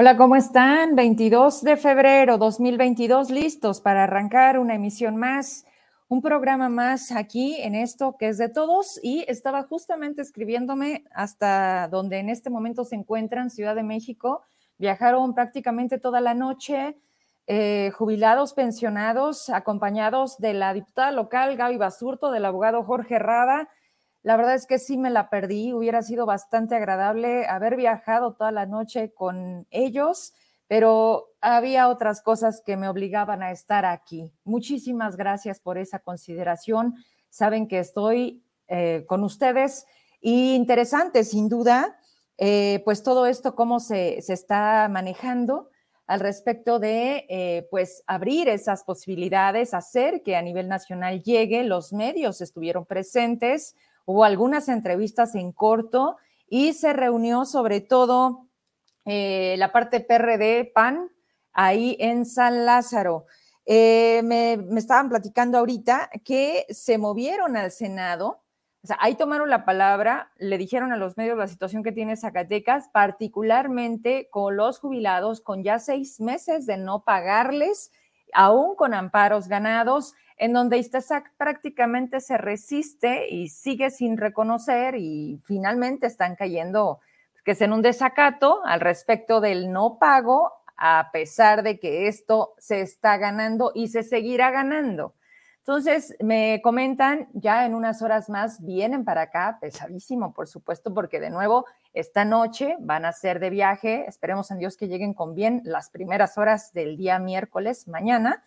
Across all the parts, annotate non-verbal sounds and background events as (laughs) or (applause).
Hola, ¿cómo están? 22 de febrero 2022, listos para arrancar una emisión más, un programa más aquí en esto que es de todos y estaba justamente escribiéndome hasta donde en este momento se encuentran, Ciudad de México. Viajaron prácticamente toda la noche, eh, jubilados, pensionados, acompañados de la diputada local Gaby Basurto, del abogado Jorge Rada, la verdad es que sí me la perdí, hubiera sido bastante agradable haber viajado toda la noche con ellos, pero había otras cosas que me obligaban a estar aquí. Muchísimas gracias por esa consideración. Saben que estoy eh, con ustedes y interesante, sin duda, eh, pues todo esto, cómo se, se está manejando al respecto de, eh, pues, abrir esas posibilidades, hacer que a nivel nacional llegue, los medios estuvieron presentes, hubo algunas entrevistas en corto y se reunió sobre todo eh, la parte PRD, PAN, ahí en San Lázaro. Eh, me, estaban platicando ahorita que se movieron al Senado, o sea, ahí tomaron la palabra, le dijeron a los medios la situación que tiene Zacatecas, particularmente con los jubilados, con ya seis meses de no pagarles, aún con amparos ganados en donde Istazac prácticamente se resiste y sigue sin reconocer y finalmente están cayendo, que es en un desacato al respecto del no pago, a pesar de que esto se está ganando y se seguirá ganando. Entonces, me comentan, ya en unas horas más vienen para acá, pesadísimo, por supuesto, porque de nuevo, esta noche van a ser de viaje, esperemos en Dios que lleguen con bien las primeras horas del día miércoles, mañana,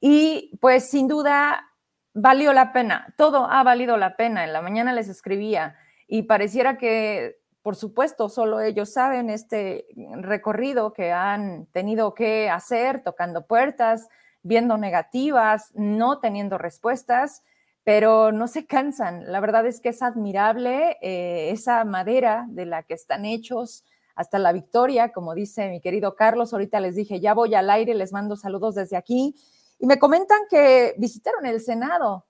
y pues sin duda valió la pena, todo ha valido la pena. En la mañana les escribía y pareciera que, por supuesto, solo ellos saben este recorrido que han tenido que hacer, tocando puertas, viendo negativas, no teniendo respuestas, pero no se cansan. La verdad es que es admirable eh, esa madera de la que están hechos hasta la victoria, como dice mi querido Carlos. Ahorita les dije, ya voy al aire, les mando saludos desde aquí y me comentan que visitaron el Senado.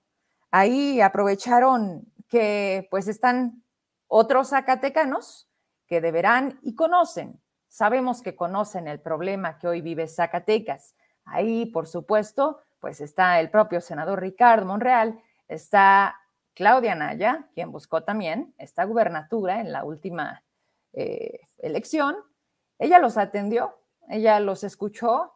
Ahí aprovecharon que pues están otros zacatecanos que deberán y conocen. Sabemos que conocen el problema que hoy vive Zacatecas. Ahí, por supuesto, pues está el propio senador Ricardo Monreal, está Claudia Naya, quien buscó también esta gubernatura en la última eh, elección. Ella los atendió, ella los escuchó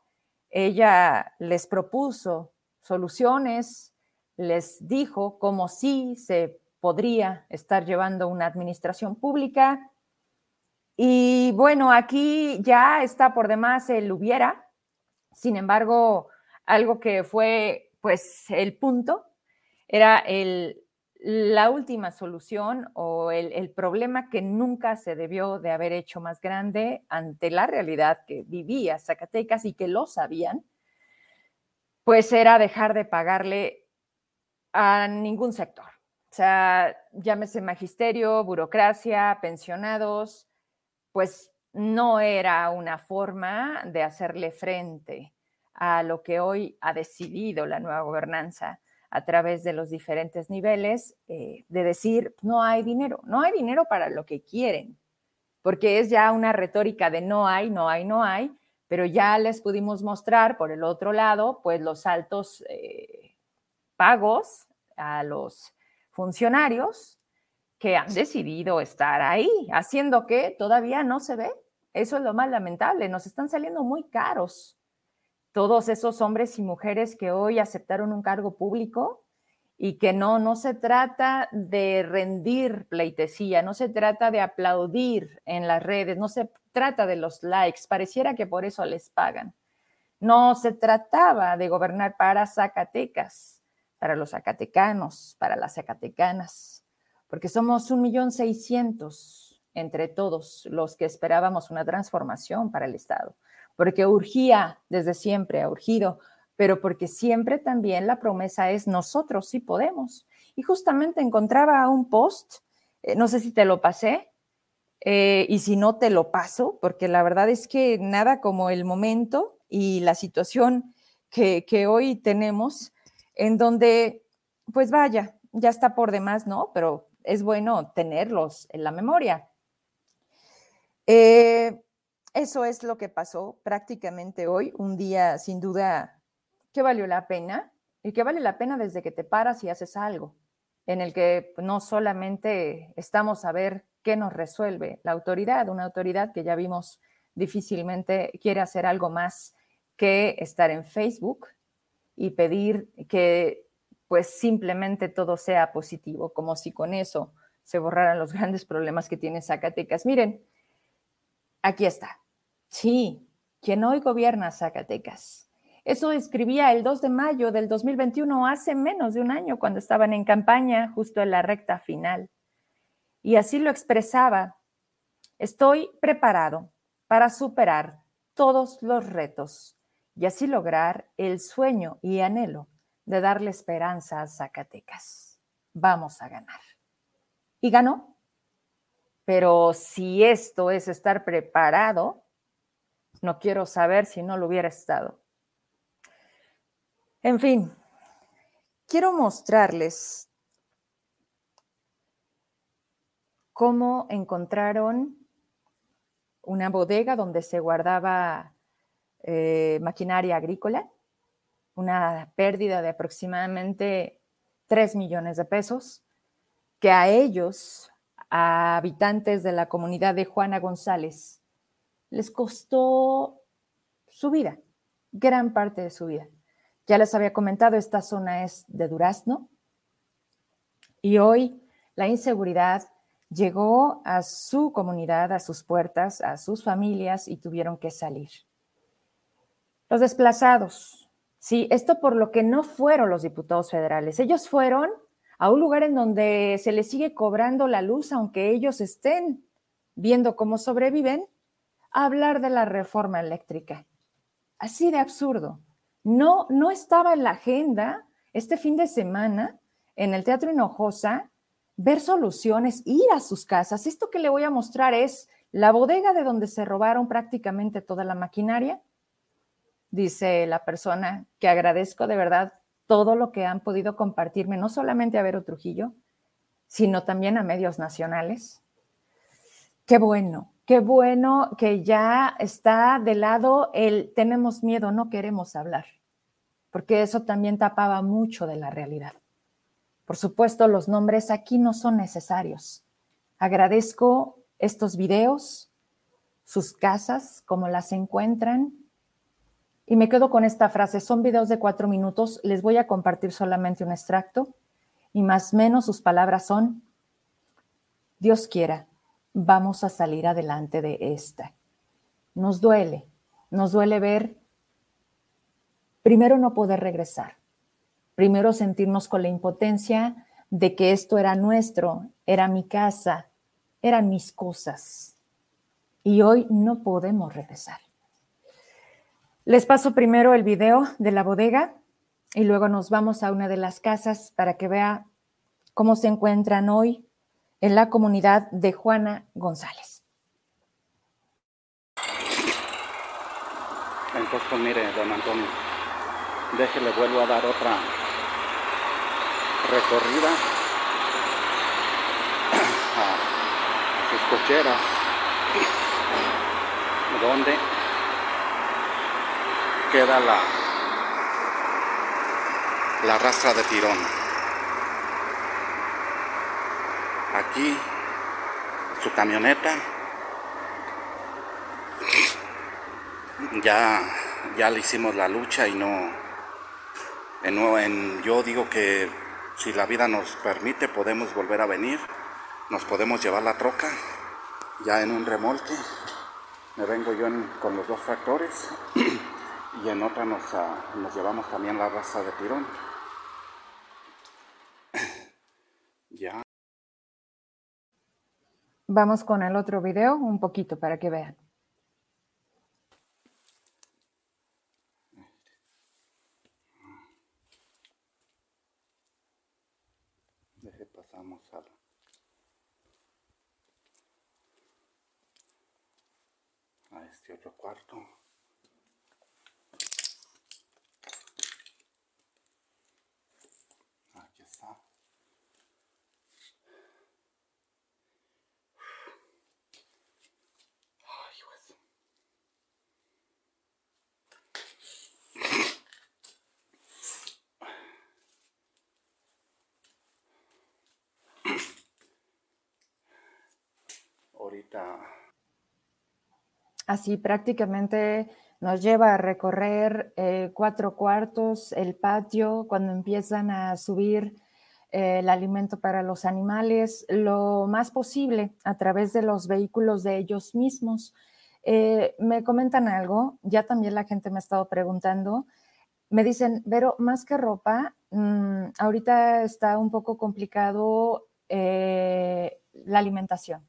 ella les propuso soluciones, les dijo cómo sí se podría estar llevando una administración pública. Y bueno, aquí ya está por demás el hubiera. Sin embargo, algo que fue pues el punto era el la última solución o el, problema que nunca se debió de haber hecho más grande ante la realidad que vivía Zacatecas y que lo sabían, pues era dejar de pagarle a ningún sector. O sea, llámese magisterio, burocracia, pensionados, pues no era una forma de hacerle frente a lo que hoy ha decidido la nueva gobernanza a través de los diferentes niveles, eh, de decir, no hay dinero, no hay dinero para lo que quieren, porque es ya una retórica de no hay, no hay, no hay, pero ya les pudimos mostrar por el otro lado, pues los altos eh, pagos a los funcionarios que han decidido estar ahí, haciendo que todavía no se ve. Eso es lo más lamentable, nos están saliendo muy caros todos esos hombres y mujeres que hoy aceptaron un cargo público y que no, no se trata de rendir pleitesía, no se trata de aplaudir en las redes, no se trata de los likes, pareciera que por eso les pagan. No se trataba de gobernar para Zacatecas, para los zacatecanos, para las zacatecanas, porque somos un millón seiscientos entre todos los que esperábamos una transformación para el Estado porque urgía desde siempre, ha urgido, pero porque siempre también la promesa es nosotros sí podemos. Y justamente encontraba un post, eh, no sé si te lo pasé, eh, y si no te lo paso, porque la verdad es que nada como el momento y la situación que, que hoy tenemos, en donde, pues vaya, ya está por demás, ¿no? Pero es bueno tenerlos en la memoria. Eh, eso es lo que pasó prácticamente hoy, un día sin duda que valió la pena y que vale la pena desde que te paras y haces algo, en el que no solamente estamos a ver qué nos resuelve la autoridad, una autoridad que ya vimos difícilmente quiere hacer algo más que estar en Facebook y pedir que pues simplemente todo sea positivo, como si con eso se borraran los grandes problemas que tiene Zacatecas. Miren, aquí está. Sí, quien hoy gobierna Zacatecas. Eso escribía el 2 de mayo del 2021, hace menos de un año, cuando estaban en campaña, justo en la recta final. Y así lo expresaba. Estoy preparado para superar todos los retos y así lograr el sueño y anhelo de darle esperanza a Zacatecas. Vamos a ganar. Y ganó. Pero si esto es estar preparado, no quiero saber si no lo hubiera estado. En fin, quiero mostrarles cómo encontraron una bodega donde se guardaba eh, maquinaria agrícola, una pérdida de aproximadamente 3 millones de pesos, que a ellos, a habitantes de la comunidad de Juana González, les costó su vida, gran parte de su vida. Ya les había comentado, esta zona es de durazno y hoy la inseguridad llegó a su comunidad, a sus puertas, a sus familias y tuvieron que salir. Los desplazados, sí, esto por lo que no fueron los diputados federales. Ellos fueron a un lugar en donde se les sigue cobrando la luz, aunque ellos estén viendo cómo sobreviven, hablar de la reforma eléctrica. Así de absurdo. No, no estaba en la agenda este fin de semana en el Teatro Hinojosa ver soluciones, ir a sus casas. Esto que le voy a mostrar es la bodega de donde se robaron prácticamente toda la maquinaria. Dice la persona que agradezco de verdad todo lo que han podido compartirme, no solamente a Vero Trujillo, sino también a medios nacionales. Qué bueno, qué bueno que ya está de lado el tenemos miedo, no queremos hablar, porque eso también tapaba mucho de la realidad. Por supuesto, los nombres aquí no son necesarios. Agradezco estos videos, sus casas, cómo las encuentran. Y me quedo con esta frase, son videos de cuatro minutos, les voy a compartir solamente un extracto y más o menos sus palabras son, Dios quiera, vamos a salir adelante de esta. Nos duele, nos duele ver, primero no poder regresar, primero sentirnos con la impotencia de que esto era nuestro, era mi casa, eran mis cosas. Y hoy no podemos regresar. Les paso primero el video de la bodega y luego nos vamos a una de las casas para que vea cómo se encuentran hoy en la comunidad de Juana González. Entonces, mire, don Antonio, déjele, vuelvo a dar otra recorrida (clears throat) a, sus cocheras donde queda la la rastra de tirón aquí su camioneta ya ya le hicimos la lucha y no en, yo digo que si la vida nos permite, podemos volver a venir. Nos podemos llevar la troca ya en un remolque. Me vengo yo con los dos tractores (clears throat) y en otra ah, nos llevamos también la raza de tirón. (clears throat) ya. Vamos con el otro video un poquito para que vean. este otro cuarto. Aquí está. Ay, pues. Así prácticamente nos lleva a recorrer eh, cuatro cuartos, el patio, cuando empiezan a subir eh, el alimento para los animales, lo más posible a través de los vehículos de ellos mismos. Eh, me comentan algo, ya también la gente me ha estado preguntando, me dicen, pero más que ropa, mm, ahorita está un poco complicado la alimentación.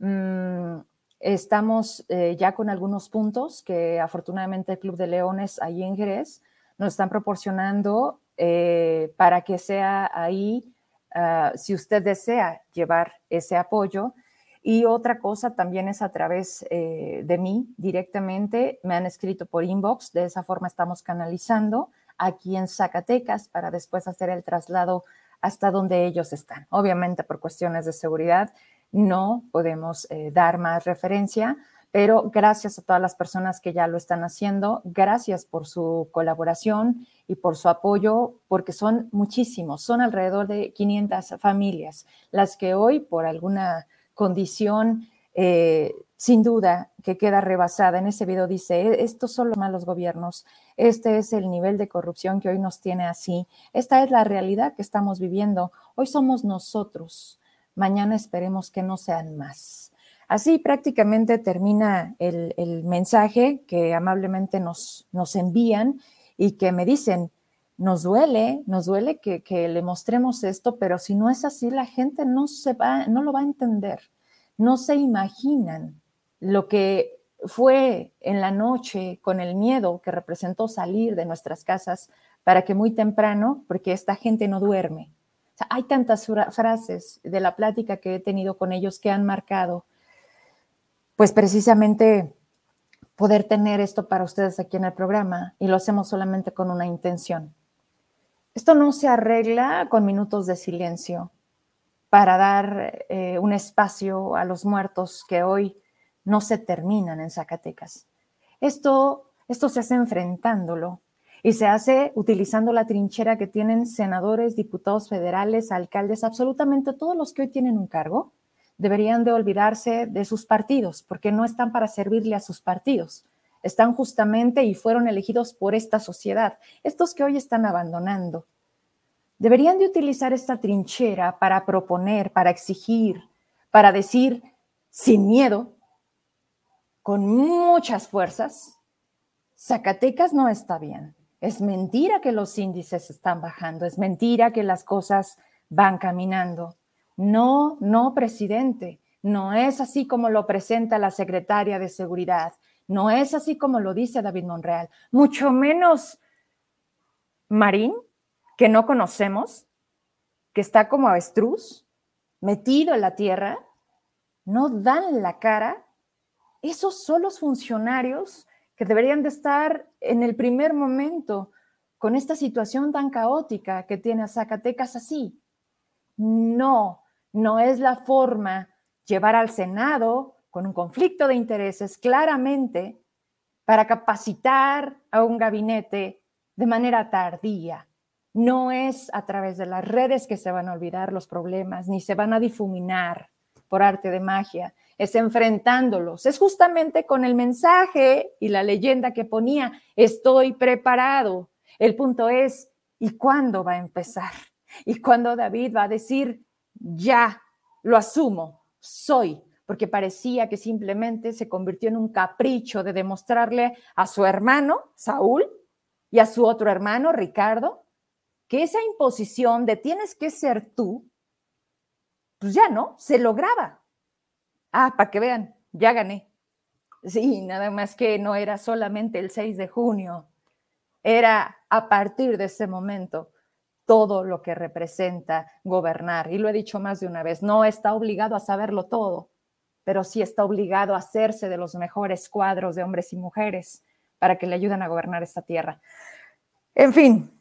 Mm, Estamos eh, ya con algunos puntos que afortunadamente el Club de Leones ahí en Jerez nos están proporcionando eh, para que sea ahí, ah, si usted desea llevar ese apoyo. Y otra cosa también es a través eh, de mí directamente, me han escrito por inbox, de esa forma estamos canalizando aquí en Zacatecas para después hacer el traslado hasta donde ellos están. Obviamente por cuestiones de seguridad no podemos eh, dar más referencia, pero gracias a todas las personas que ya lo están haciendo, gracias por su colaboración y por su apoyo, porque son muchísimos, son alrededor de 500 familias las que hoy por alguna condición, eh, sin duda, que queda rebasada. En ese video dice, e-, estos son los malos gobiernos, este es el nivel de corrupción que hoy nos tiene así, esta es la realidad que estamos viviendo, hoy somos nosotros mañana esperemos que no sean más. Así prácticamente termina el, mensaje que amablemente nos, nos envían y que me dicen, nos duele, nos duele que, que, le mostremos esto, pero si no es así, la gente no, se va, no lo va a entender. No se imaginan lo que fue en la noche con el miedo que representó salir de nuestras casas para que muy temprano, porque esta gente no duerme, hay tantas frases de la plática que he tenido con ellos que han marcado, pues precisamente poder tener esto para ustedes aquí en el programa y lo hacemos solamente con una intención. Esto no se arregla con minutos de silencio para dar eh, un espacio a los muertos que hoy no se terminan en Zacatecas. Esto, esto se hace enfrentándolo, y se hace utilizando la trinchera que tienen senadores, diputados federales, alcaldes, absolutamente todos los que hoy tienen un cargo, deberían de olvidarse de sus partidos, porque no están para servirle a sus partidos. Están justamente y fueron elegidos por esta sociedad, estos que hoy están abandonando. Deberían de utilizar esta trinchera para proponer, para exigir, para decir sin miedo, con muchas fuerzas, Zacatecas no está bien. Es mentira que los índices están bajando, es mentira que las cosas van caminando. No, no, presidente, no es así como lo presenta la secretaria de Seguridad, no es así como lo dice David Monreal, mucho menos Marín, que no conocemos, que está como avestruz, metido en la tierra, no dan la cara. Esos son los funcionarios que deberían de estar en el primer momento con esta situación tan caótica que tiene a Zacatecas así. No, no es la forma llevar al Senado con un conflicto de intereses claramente para capacitar a un gabinete de manera tardía. No es a través de las redes que se van a olvidar los problemas, ni se van a difuminar por arte de magia, es enfrentándolos, es justamente con el mensaje y la leyenda que ponía, estoy preparado. El punto es, ¿y cuándo va a empezar? ¿Y cuándo David va a decir, ya, lo asumo, soy? Porque parecía que simplemente se convirtió en un capricho de demostrarle a su hermano, Saúl, y a su otro hermano, Ricardo, que esa imposición de tienes que ser tú, pues ya no, se lograba. Ah, para que vean, ya gané. Sí, nada más que no era solamente el 6 de junio, era a partir de ese momento todo lo que representa gobernar. Y lo he dicho más de una vez, no está obligado a saberlo todo, pero sí está obligado a hacerse de los mejores cuadros de hombres y mujeres para que le ayuden a gobernar esta tierra. En fin,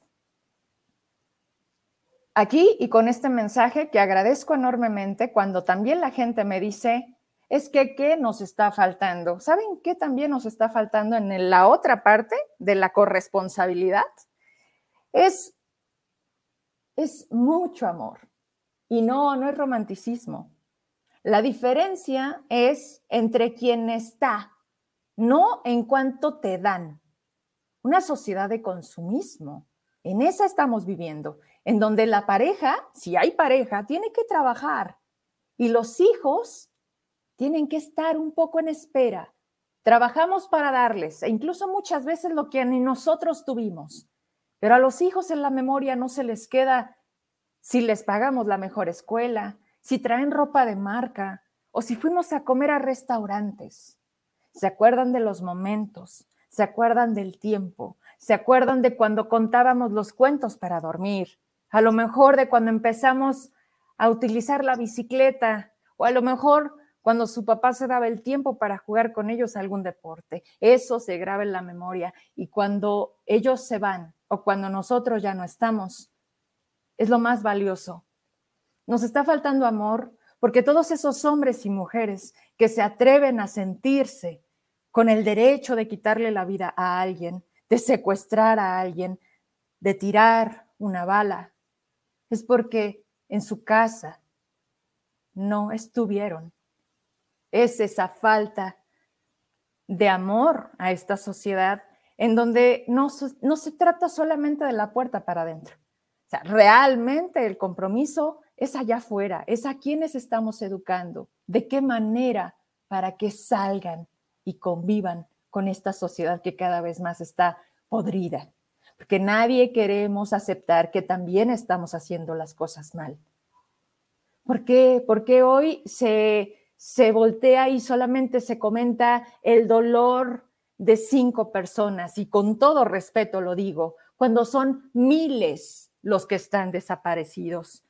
aquí y con este mensaje que agradezco enormemente cuando también la gente me dice, es que ¿qué nos está faltando? ¿Saben qué también nos está faltando en la otra parte de la corresponsabilidad? Es, es mucho amor. Y no, no es romanticismo. La diferencia es entre quien está, no en cuanto te dan. Una sociedad de consumismo. En esa estamos viviendo, en donde la pareja, si hay pareja, tiene que trabajar y los hijos tienen que estar un poco en espera. Trabajamos para darles, e incluso muchas veces lo que ni nosotros tuvimos. Pero a los hijos en la memoria no se les queda si les pagamos la mejor escuela, si traen ropa de marca o si fuimos a comer a restaurantes. Se acuerdan de los momentos, se acuerdan del tiempo, se acuerdan de cuando contábamos los cuentos para dormir, a lo mejor de cuando empezamos a utilizar la bicicleta o a lo mejor cuando su papá se daba el tiempo para jugar con ellos algún deporte. Eso se graba en la memoria y cuando ellos se van o cuando nosotros ya no estamos, es lo más valioso. Nos está faltando amor porque todos esos hombres y mujeres que se atreven a sentirse con el derecho de quitarle la vida a alguien, de secuestrar a alguien, de tirar una bala, es porque en su casa no estuvieron. Es esa falta de amor a esta sociedad en donde no, no se trata solamente de la puerta para adentro. Realmente el compromiso es allá afuera, es a quienes estamos educando, de qué manera para que salgan y convivan con esta sociedad que cada vez más está podrida, porque nadie queremos aceptar que también estamos haciendo las cosas mal. ¿Por qué? Porque hoy se, se voltea y solamente se comenta el dolor de cinco personas, y con todo respeto lo digo, cuando son miles los que están desaparecidos.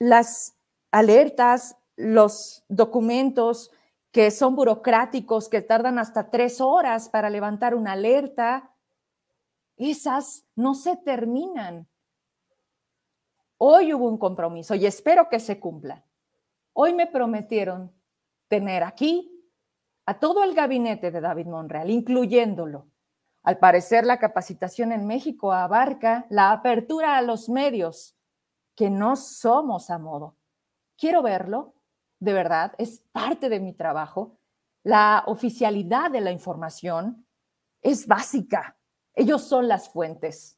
Las alertas, los documentos que son burocráticos, que tardan hasta tres horas para levantar una alerta, esas no se terminan. Hoy hubo un compromiso y espero que se cumpla. Hoy me prometieron tener aquí a todo el gabinete de David Monreal, incluyéndolo. Al parecer, la capacitación en México abarca la apertura a los medios, que no somos a modo. Quiero verlo, de verdad, es parte de mi trabajo. La oficialidad de la información es básica. Ellos son las fuentes.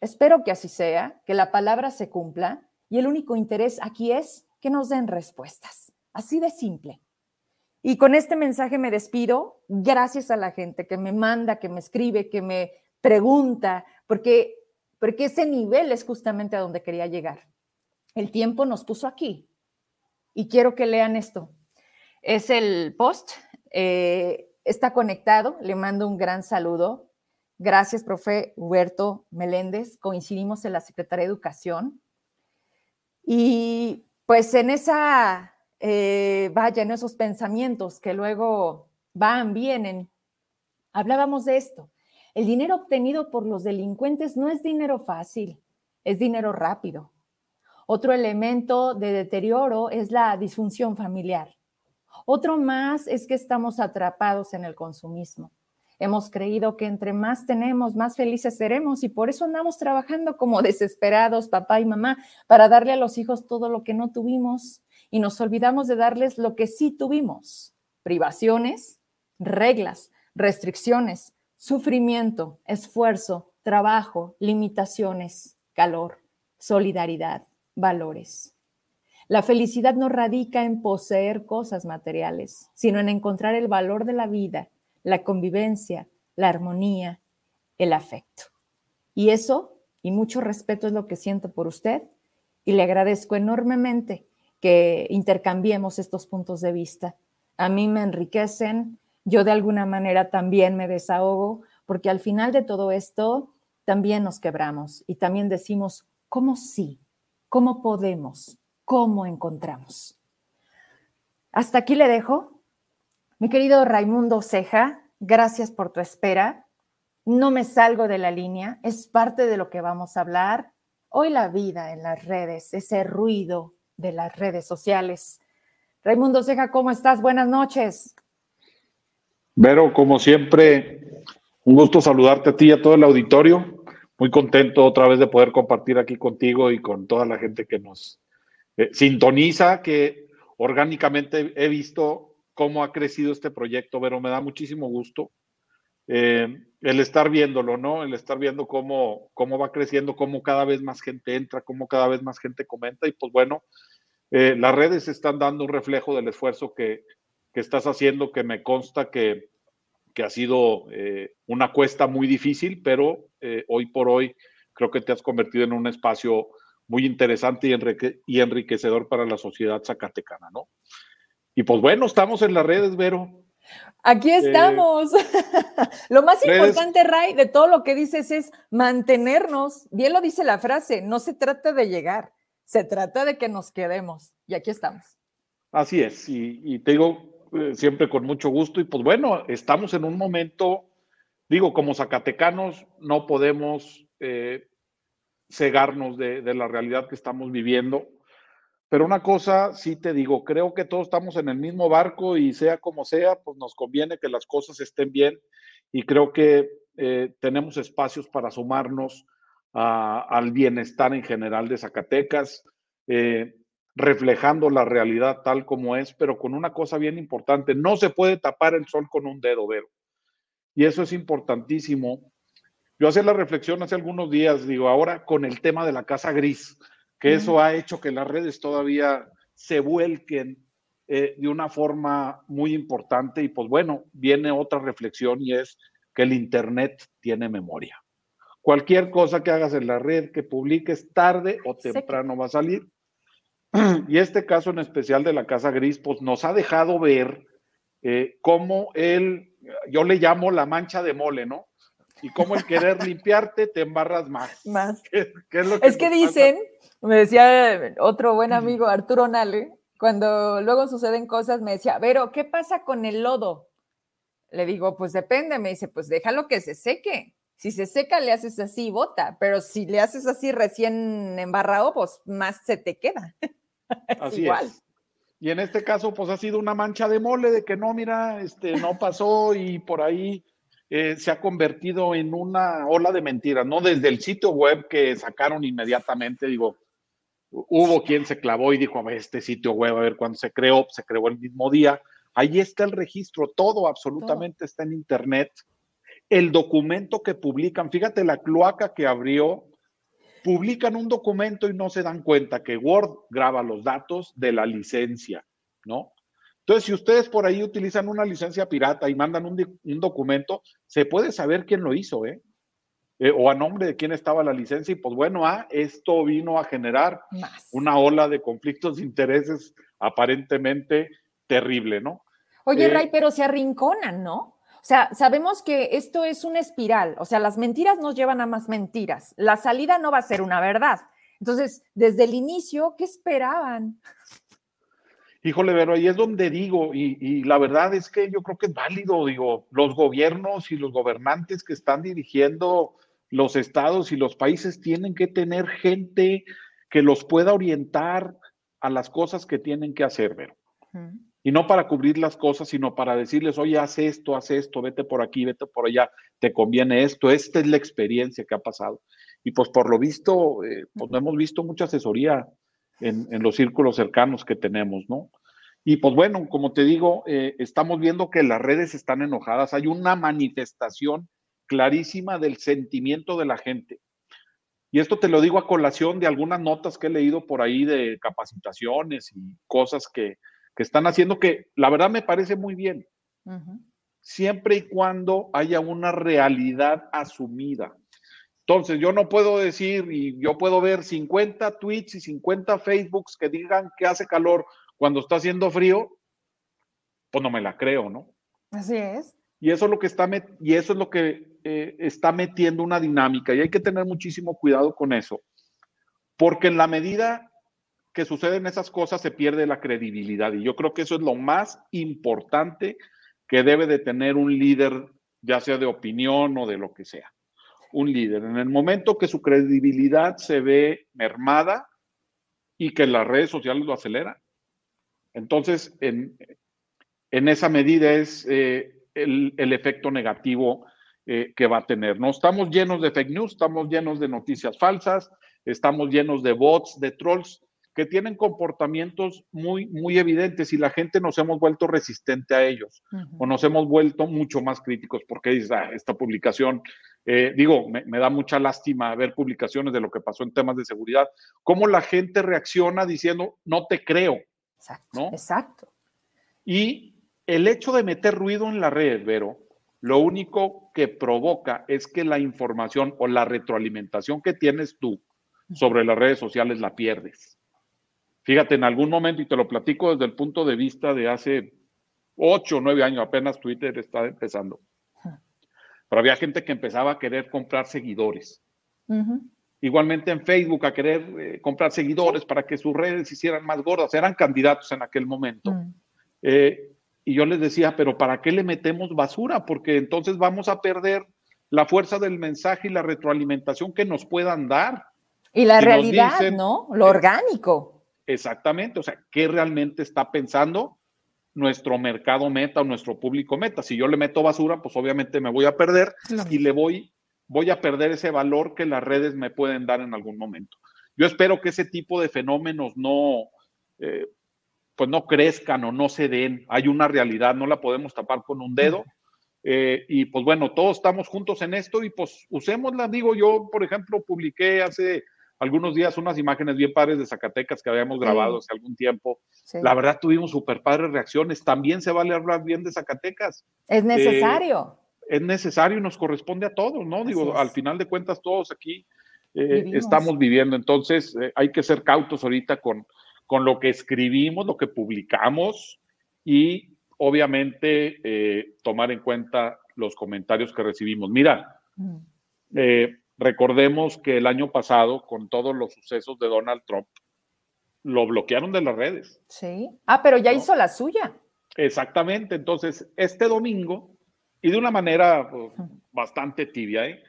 Espero que así sea, que la palabra se cumpla y el único interés aquí es que nos den respuestas. Así de simple. Y con este mensaje me despido. Gracias a la gente que me manda, que me escribe, que me pregunta, porque, porque ese nivel es justamente a donde quería llegar. El tiempo nos puso aquí. Y quiero que lean esto. Es el post. Eh, está conectado. Le mando un gran saludo. Gracias, profe Huerto Meléndez. Coincidimos en la Secretaría de Educación. Y pues en esa eh, vaya, en esos pensamientos que luego van, vienen. Hablábamos de esto. El dinero obtenido por los delincuentes no es dinero fácil, es dinero rápido. Otro elemento de deterioro es la disfunción familiar. Otro más es que estamos atrapados en el consumismo. Hemos creído que entre más tenemos, más felices seremos y por eso andamos trabajando como (laughs) desesperados, papá y mamá, para darle a los hijos todo lo que no tuvimos y nos olvidamos de darles lo que sí tuvimos, privaciones, reglas, restricciones, sufrimiento, esfuerzo, trabajo, limitaciones, calor, solidaridad, valores. La felicidad no radica en poseer cosas materiales, sino en encontrar el valor de la vida, la convivencia, la armonía, el afecto. Y eso, y mucho respeto es lo que siento por usted, y le agradezco enormemente que intercambiemos estos puntos de vista. A mí me enriquecen, yo de alguna manera también me desahogo, porque al final de todo esto también nos quebramos y también decimos, ¿cómo sí? ¿Cómo podemos? ¿Cómo encontramos? Hasta aquí le dejo. Mi querido Raimundo Ceja, gracias por tu espera. No me salgo de la línea, es parte de lo que vamos a hablar. Hoy la vida en las redes, ese ruido, de las redes sociales. Raimundo Ceja, ¿cómo estás? Buenas noches. Vero, como siempre, un gusto saludarte a ti y a todo el auditorio. Muy contento otra vez de poder compartir aquí contigo y con toda la gente que nos eh, sintoniza, que orgánicamente he visto cómo ha crecido este proyecto, pero me da muchísimo gusto eh, el estar viéndolo, ¿no? El estar viendo cómo, cómo va creciendo, cómo cada vez más gente entra, cómo cada vez más gente comenta y pues bueno, eh, las redes están dando un reflejo del esfuerzo que, que estás haciendo, que me consta que, que ha sido eh, una cuesta muy difícil, pero hoy por hoy creo que te has convertido en un espacio muy interesante y, y enriquecedor para la sociedad zacatecana, ¿no? Y pues bueno, estamos en las redes, Vero. Aquí estamos. (laughs) lo más importante, Ray, de todo lo que dices es mantenernos. Bien lo dice la frase, no se trata de llegar, se trata de que nos quedemos. Y aquí estamos. Así es, y, te digo eh, siempre con mucho gusto. Y pues bueno, estamos en un momento, digo, como zacatecanos, no podemos eh, cegarnos de, la realidad que estamos viviendo. Pero una cosa sí te digo, creo que todos estamos en el mismo barco y sea como sea, pues nos conviene que las cosas estén bien y creo que eh, tenemos espacios para sumarnos al bienestar en general de Zacatecas, eh, reflejando la realidad tal como es, pero con una cosa bien importante, no se puede tapar el sol con un dedo, Vero. Y eso es importantísimo yo hacía la reflexión hace algunos días, digo, ahora con el tema de la casa gris, que eso ha hecho que las redes todavía se vuelquen eh, de una forma muy importante y pues bueno, viene otra reflexión y es que el Internet tiene memoria. Cualquier cosa que hagas en la red, que publiques tarde o temprano va a salir. (clears throat) Y este caso en especial de la Casa Gris, pues nos ha dejado ver eh, cómo él, yo le llamo la mancha de mole, ¿no? Y como el querer limpiarte te embarras más. Más. (laughs) es, que, dicen, me decía otro buen amigo Arturo Nale, cuando luego suceden cosas, me decía, pero ¿qué pasa con el lodo? Le digo, pues depende, me dice, pues déjalo que se seque. Si se seca, le haces así, bota, pero si le haces así recién embarrado, pues más se te queda. (laughs) así igual. es. Y en este caso, pues ha sido una mancha de mole de que no, mira, este, no pasó y por ahí eh, se ha convertido en una ola de mentiras, ¿no? Desde el sitio web que sacaron inmediatamente, digo, hubo quien se clavó y dijo, a ver, este sitio web, a ver cuándo se creó, se creó el mismo día. Ahí está el registro, todo absolutamente está en Internet. El documento que publican, fíjate la cloaca que abrió, publican un documento y no se dan cuenta que Word graba los datos de la licencia, ¿no? Entonces, si ustedes por ahí utilizan una licencia pirata y mandan un, documento, se puede saber quién lo hizo, ¿eh? ¿eh? O a nombre de quién estaba la licencia. Y pues bueno, ah, esto vino a generar una ola de conflictos de intereses aparentemente terrible, ¿no? Oye, eh, Ray, pero se arrinconan, ¿no? O sea, sabemos que esto es una espiral, o sea, las mentiras nos llevan a más mentiras. La salida no va a ser una verdad. Entonces, desde el inicio, ¿qué esperaban? Híjole, pero ahí es donde digo, y, la verdad es que yo creo que es válido, digo, los gobiernos y los gobernantes que están dirigiendo los estados y los países tienen que tener gente que los pueda orientar a las cosas que tienen que hacer, Vero. Y no para cubrir las cosas, sino para decirles, oye, haz esto, haz esto, vete por aquí, vete por allá, te conviene esto, esta es la experiencia que ha pasado. Y pues por lo visto, eh, pues no hemos visto mucha asesoría en, los círculos cercanos que tenemos, ¿no? Y pues bueno, como te digo, eh, estamos viendo que las redes están enojadas. Hay una manifestación clarísima del sentimiento de la gente. Y esto te lo digo a colación de algunas notas que he leído por ahí de capacitaciones y cosas que, están haciendo que la verdad me parece muy bien. Siempre y cuando haya una realidad asumida. Entonces, yo no puedo decir, y yo puedo ver 50 tweets y 50 Facebooks que digan que hace calor cuando está haciendo frío, pues no me la creo, ¿no? Así es. Y eso es lo que está, y eso es lo que eh, está metiendo una dinámica, y hay que tener muchísimo cuidado con eso, porque en la medida que suceden esas cosas se pierde la credibilidad, y yo creo que eso es lo más importante que debe de tener un líder, ya sea de opinión o de lo que sea un líder. En el momento que su credibilidad se ve mermada y que las redes sociales lo aceleran. Entonces, en, esa medida es eh, el, efecto negativo eh, que va a tener. No estamos llenos de fake news, estamos llenos de noticias falsas, estamos llenos de bots, de trolls, que tienen comportamientos muy, muy evidentes y la gente nos hemos vuelto resistente a ellos o nos hemos vuelto mucho más críticos porque dices, ah, esta publicación, eh, digo, me, da mucha lástima ver publicaciones de lo que pasó en temas de seguridad, cómo la gente reacciona diciendo, no te creo. Exacto. ¿no? Exacto. Y el hecho de meter ruido en la red, Vero, lo único que provoca es que la información o la retroalimentación que tienes tú sobre las redes sociales la pierdes. Fíjate, en algún momento, y te lo platico desde el punto de vista de hace ocho o nueve años, apenas Twitter está empezando. Pero había gente que empezaba a querer comprar seguidores. Igualmente en Facebook a querer eh, comprar seguidores para que sus redes se hicieran más gordas. Eran candidatos en aquel momento. Mm. Eh, y yo les decía, pero ¿para qué le metemos basura? Porque entonces vamos a perder la fuerza del mensaje y la retroalimentación que nos puedan dar. Y la realidad, ¿no? Lo orgánico. Exactamente, o sea, ¿qué realmente está pensando nuestro mercado meta o nuestro público meta? Si yo le meto basura, pues obviamente me voy a perder y le voy, voy a perder ese valor que las redes me pueden dar en algún momento. Yo espero que ese tipo de fenómenos no, eh, pues no crezcan o no se den. Hay una realidad, no la podemos tapar con un dedo. Eh, y pues bueno, todos estamos juntos en esto y pues usémosla. Digo, yo, por ejemplo, publiqué hace algunos días unas imágenes bien padres de Zacatecas que habíamos grabado hace algún tiempo. La verdad tuvimos súper padres reacciones. También se vale hablar bien de Zacatecas. Es necesario. Eh, es necesario y nos corresponde a todos, ¿no? Digo, al final de cuentas todos aquí eh, estamos viviendo. Entonces eh, hay que ser cautos ahorita con, con lo que escribimos, lo que publicamos y obviamente tomar en cuenta los comentarios que recibimos. Mira, eh, Recordemos que el año pasado, con todos los sucesos de Donald Trump, lo bloquearon de las redes. Sí. Ah, pero ya hizo la suya. Exactamente. Entonces, este domingo, y de una manera pues, bastante tibia, ¿eh?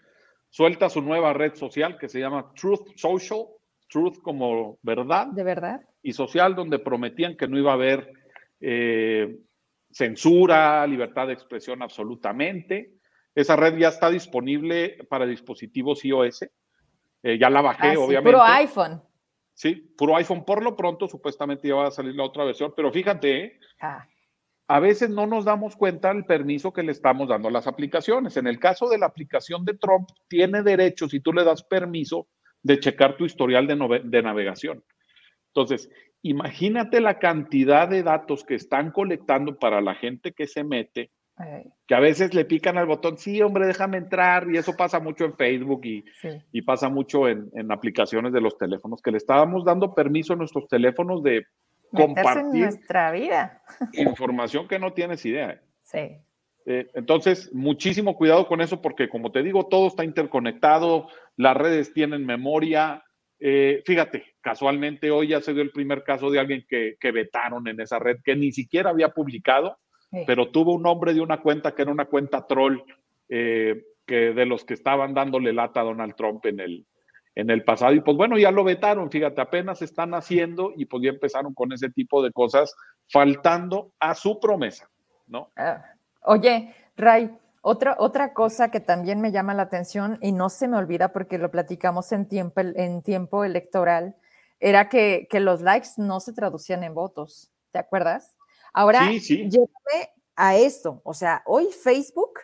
suelta su nueva red social que se llama Truth Social, Truth como verdad. De verdad. Y social, donde prometían que no iba a haber eh, censura, libertad de expresión absolutamente. Esa red ya está disponible para dispositivos iOS. Eh, ya la bajé, ah, obviamente. Puro iPhone. Sí, puro iPhone. Por lo pronto, supuestamente ya va a salir la otra versión. Pero fíjate, ah. a veces no nos damos cuenta del permiso que le estamos dando a las aplicaciones. En el caso de la aplicación de Trump, tiene derecho, si tú le das permiso, de checar tu historial de, de navegación. Entonces, imagínate la cantidad de datos que están colectando para la gente que se mete que a veces le pican al botón, sí, hombre, déjame entrar, y eso pasa mucho en Facebook y, y pasa mucho en, en, aplicaciones de los teléfonos, que le estábamos dando permiso a nuestros teléfonos de compartir nuestra vida. información que no tienes idea. Sí. Eh, entonces, muchísimo cuidado con eso, porque como te digo, todo está interconectado, las redes tienen memoria. Eh, fíjate, casualmente hoy ya se dio el primer caso de alguien que, que vetaron en esa red, que ni siquiera había publicado pero tuvo un nombre de una cuenta que era una cuenta troll, eh, que de los que estaban dándole lata a Donald Trump en el, en el pasado. Y pues bueno, ya lo vetaron, fíjate, apenas están haciendo y pues ya empezaron con ese tipo de cosas, faltando a su promesa, ¿no? Ah, oye, Ray, otra, otra cosa que también me llama la atención y no se me olvida porque lo platicamos en tiempo, en tiempo electoral, era que, que los likes no se traducían en votos, ¿te acuerdas? Ahora, sí, a esto. O sea, hoy Facebook,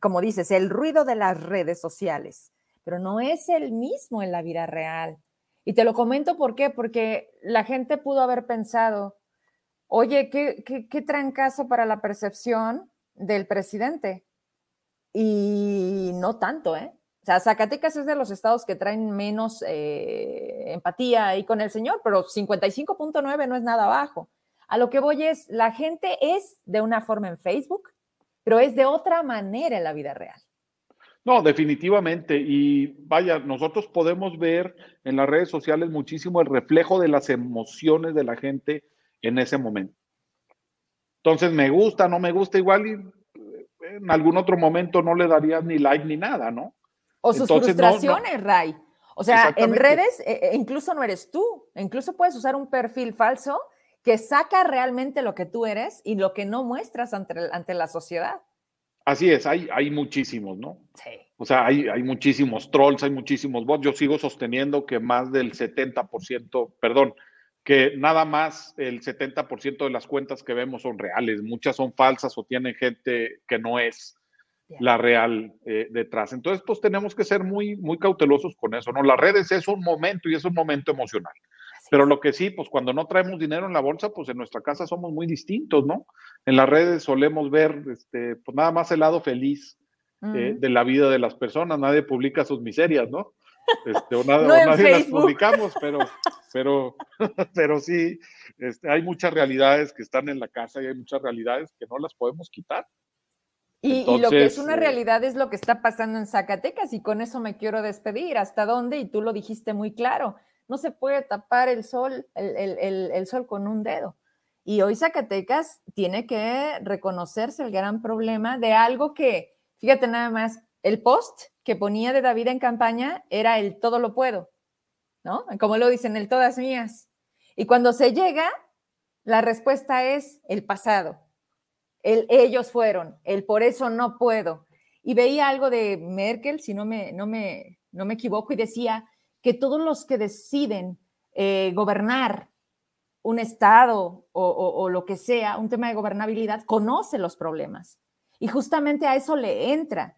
como dices, el ruido de las redes sociales, pero no es el mismo en la vida real. Y te lo comento por qué, porque la gente pudo haber pensado, oye, qué, qué, qué trancazo para la percepción del presidente. Y no tanto, ¿eh? O sea, Zacatecas es de los estados que traen menos eh, empatía ahí con el señor, pero 55.9 no es nada bajo. A lo que voy es, la gente es de una forma en Facebook, pero es de otra manera en la vida real. No, definitivamente. Y vaya, nosotros podemos ver en las redes sociales muchísimo el reflejo de las emociones de la gente en ese momento. Entonces, me gusta, no me gusta, igual y en algún otro momento no le darías ni like ni nada, ¿no? O sus frustraciones, Ray. O sea, en redes eh, eh, incluso no eres tú, incluso puedes usar un perfil falso que saca realmente lo que tú eres y lo que no muestras ante, ante la sociedad. Así es, hay, hay muchísimos, ¿no? Sí. O sea, hay, hay muchísimos trolls, hay muchísimos bots. Yo sigo sosteniendo que más del 70%, perdón, que nada más el 70% de las cuentas que vemos son reales, muchas son falsas o tienen gente que no es la real eh, detrás. Entonces, pues tenemos que ser muy, muy cautelosos con eso, ¿no? Las redes es un momento y es un momento emocional. Pero lo que sí, pues cuando no traemos dinero en la bolsa, pues en nuestra casa somos muy distintos, ¿no? En las redes solemos ver, este, pues nada más el lado feliz eh, de la vida de las personas, nadie publica sus miserias, ¿no? Este, o, nada, (laughs) nadie las publicamos, pero, pero, (laughs) pero sí, este, hay muchas realidades que están en la casa y hay muchas realidades que no las podemos quitar. Y, lo que es una eh, realidad es lo que está pasando en Zacatecas y con eso me quiero despedir. ¿Hasta dónde? Y tú lo dijiste muy claro. No se puede tapar el sol, el, sol con un dedo. Y hoy Zacatecas tiene que reconocerse el gran problema de algo que, fíjate nada más, el post que ponía de David en campaña era el todo lo puedo, ¿no? Como lo dicen, el todas mías. Y cuando se llega, la respuesta es el pasado el ellos fueron, el por eso no puedo. Y veía algo de Merkel, si no me, no me, no me equivoco, y decía que todos los que deciden eh, gobernar un Estado o, lo que sea, un tema de gobernabilidad, conoce los problemas. Y justamente a eso le entra,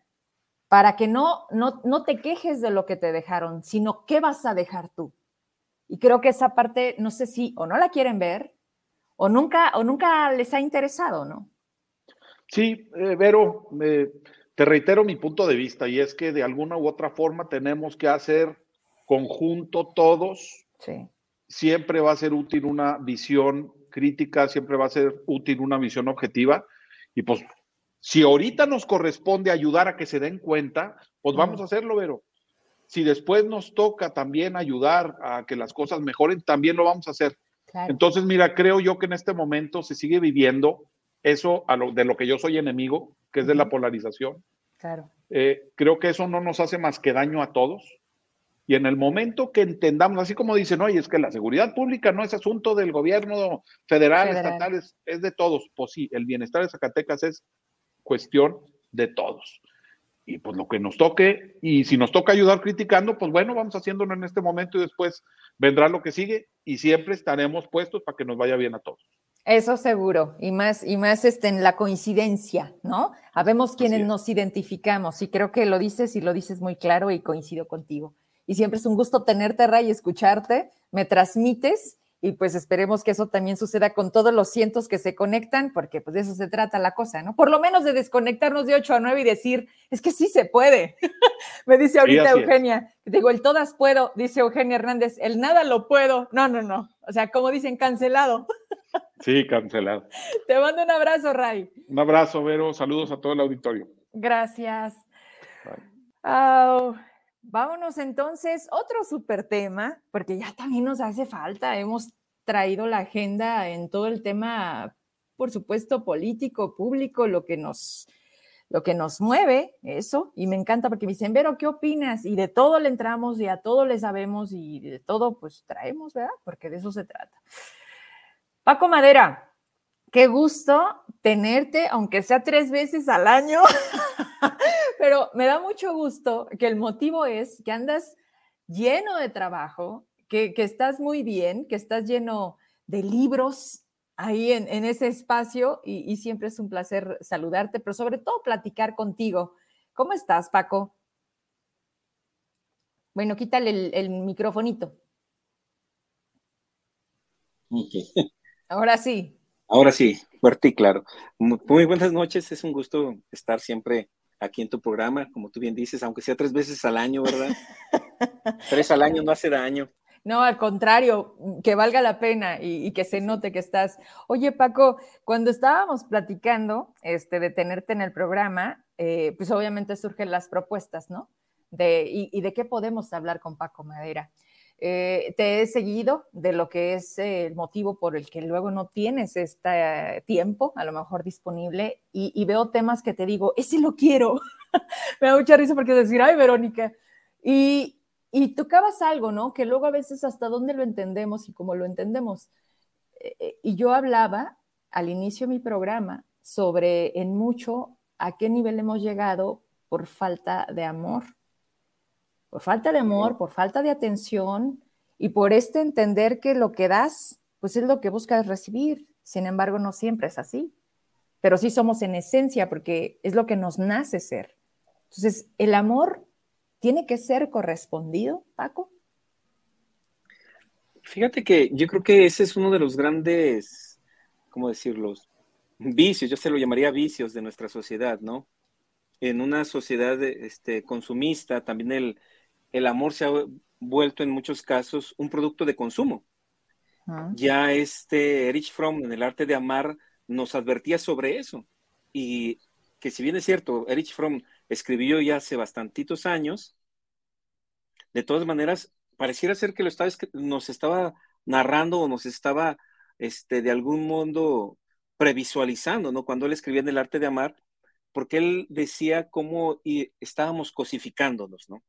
para que no, no, no te quejes de lo que te dejaron, sino qué vas a dejar tú. Y creo que esa parte, no sé si o no la quieren ver, o nunca, o nunca les ha interesado, ¿no? Sí, eh, Vero, te reitero mi punto de vista y es que de alguna u otra forma tenemos que hacer conjunto todos. Sí. Siempre va a ser útil una visión crítica, siempre va a ser útil una visión objetiva. Y pues, si ahorita nos corresponde ayudar a que se den cuenta, pues vamos a hacerlo, Vero. Si después nos toca también ayudar a que las cosas mejoren, también lo vamos a hacer. Entonces, mira, creo yo que en este momento se sigue viviendo eso a lo, de lo que yo soy enemigo, que es de la polarización. Claro. Eh, creo que eso no nos hace más que daño a todos. Y en el momento que entendamos, así como dicen, oye, es que la seguridad pública no es asunto del gobierno federal, estatal, es, es, de todos. Pues sí, el bienestar de Zacatecas es cuestión de todos. Y pues lo que nos toque, y si nos toca ayudar criticando, pues bueno, vamos haciéndolo en este momento y después vendrá lo que sigue y siempre estaremos puestos para que nos vaya bien a todos. Eso seguro, y más, y más este, en la coincidencia, ¿no? Habemos quienes nos identificamos, y creo que lo dices y lo dices muy claro y coincido contigo. Y siempre es un gusto tenerte, Ray, escucharte, me transmites, y pues esperemos que eso también suceda con todos los cientos que se conectan, porque pues de eso se trata la cosa, ¿no? Por lo menos de desconectarnos de 8 a 9 y decir, es que sí se puede. (laughs) me dice ahorita Eugenia, digo, el todas puedo, dice Eugenia Hernández, el nada lo puedo. No, no, no. O sea, como dicen, cancelado. (laughs) Sí, cancelado. Te mando un abrazo, Ray. Un abrazo, Vero. Saludos a todo el auditorio. Gracias. Vámonos entonces, otro súper tema, porque ya también nos hace falta. Hemos traído la agenda en todo el tema, por supuesto, político, público, lo que nos, lo que nos mueve, eso, y me encanta porque me dicen, Vero, ¿qué opinas? Y de todo le entramos y a todo le sabemos y de todo pues traemos, ¿verdad? Porque de eso se trata. Paco Madera, qué gusto tenerte, aunque sea tres veces al año, (laughs) pero me da mucho gusto que el motivo es que andas lleno de trabajo, que, estás muy bien, que estás lleno de libros ahí en, ese espacio y, siempre es un placer saludarte, pero sobre todo platicar contigo. ¿Cómo estás, Paco? Bueno, quítale el, el microfonito. Ahora sí. Ahora sí, fuerte y claro. Muy, buenas noches, es un gusto estar siempre aquí en tu programa, como tú bien dices, aunque sea tres veces al año, ¿verdad? (laughs) tres al año no hace daño. No, al contrario, que valga la pena y, que se note que estás. Oye, Paco, cuando estábamos platicando este, de tenerte en el programa, eh, pues obviamente surgen las propuestas, ¿no? De, y, de qué podemos hablar con Paco Madera. Eh, te he seguido de lo que es el motivo por el que luego no tienes este tiempo, a lo mejor disponible, y, veo temas que te digo, ese lo quiero. (laughs) Me da mucha risa porque decir, ay, Verónica. Y, y tocabas algo, ¿no? Que luego a veces hasta dónde lo entendemos y cómo lo entendemos. Eh, eh, y yo hablaba al inicio de mi programa sobre en mucho a qué nivel hemos llegado por falta de amor por falta de amor, por falta de atención y por este entender que lo que das pues es lo que buscas recibir. Sin embargo, no siempre es así. Pero sí somos en esencia porque es lo que nos nace ser. Entonces, el amor tiene que ser correspondido, Paco. Fíjate que yo creo que ese es uno de los grandes, ¿cómo decirlo? Vicios, yo se lo llamaría vicios de nuestra sociedad, ¿no? En una sociedad este, consumista, también el, el amor se ha vuelto en muchos casos un producto de consumo. Ah. Ya este Erich Fromm en el arte de amar nos advertía sobre eso. Y que si bien es cierto, Erich Fromm escribió ya hace bastantitos años, de todas maneras, pareciera ser que lo estaba, nos estaba narrando o nos estaba este, de algún modo previsualizando, ¿no? Cuando él escribía en el arte de amar, porque él decía cómo estábamos cosificándonos, ¿no?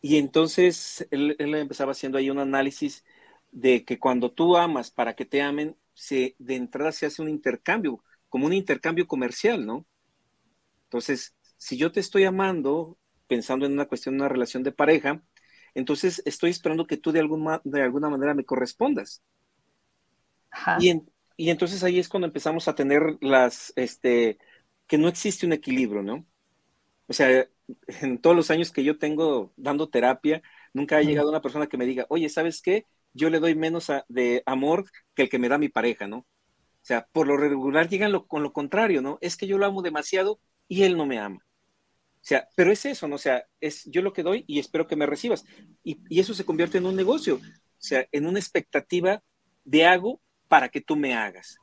Y entonces él, empezaba haciendo ahí un análisis de que cuando tú amas para que te amen, se, de entrada se hace un intercambio, como un intercambio comercial, ¿no? Entonces, si yo te estoy amando, pensando en una cuestión de una relación de pareja, entonces estoy esperando que tú de, alguna, de alguna manera me correspondas. Y, y, entonces ahí es cuando empezamos a tener las, este, que no existe un equilibrio, ¿no? O sea, en todos los años que yo tengo dando terapia, nunca ha llegado una persona que me diga, oye, ¿sabes qué? Yo le doy menos de amor que el que me da mi pareja, ¿no? O sea, por lo regular llegan con lo contrario, ¿no? Es que yo lo amo demasiado y él no me ama. O sea, pero es eso, ¿no? O sea, es yo lo que doy y espero que me recibas. Y, eso se convierte en un negocio, o sea, en una expectativa de hago para que tú me hagas.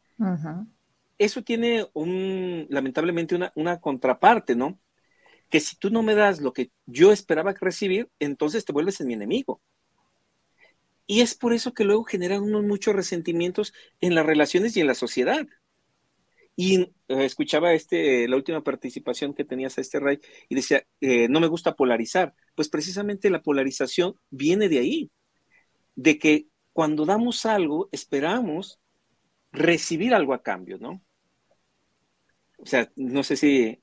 Eso tiene un, lamentablemente, una, una contraparte, ¿no? que si tú no me das lo que yo esperaba recibir, entonces te vuelves en mi enemigo. Y es por eso que luego generan unos muchos resentimientos en las relaciones y en la sociedad. Y eh, escuchaba este, la última participación que tenías a este Ray y decía, eh, no me gusta polarizar. Pues precisamente la polarización viene de ahí, de que cuando damos algo, esperamos recibir algo a cambio, ¿no? O sea, no sé si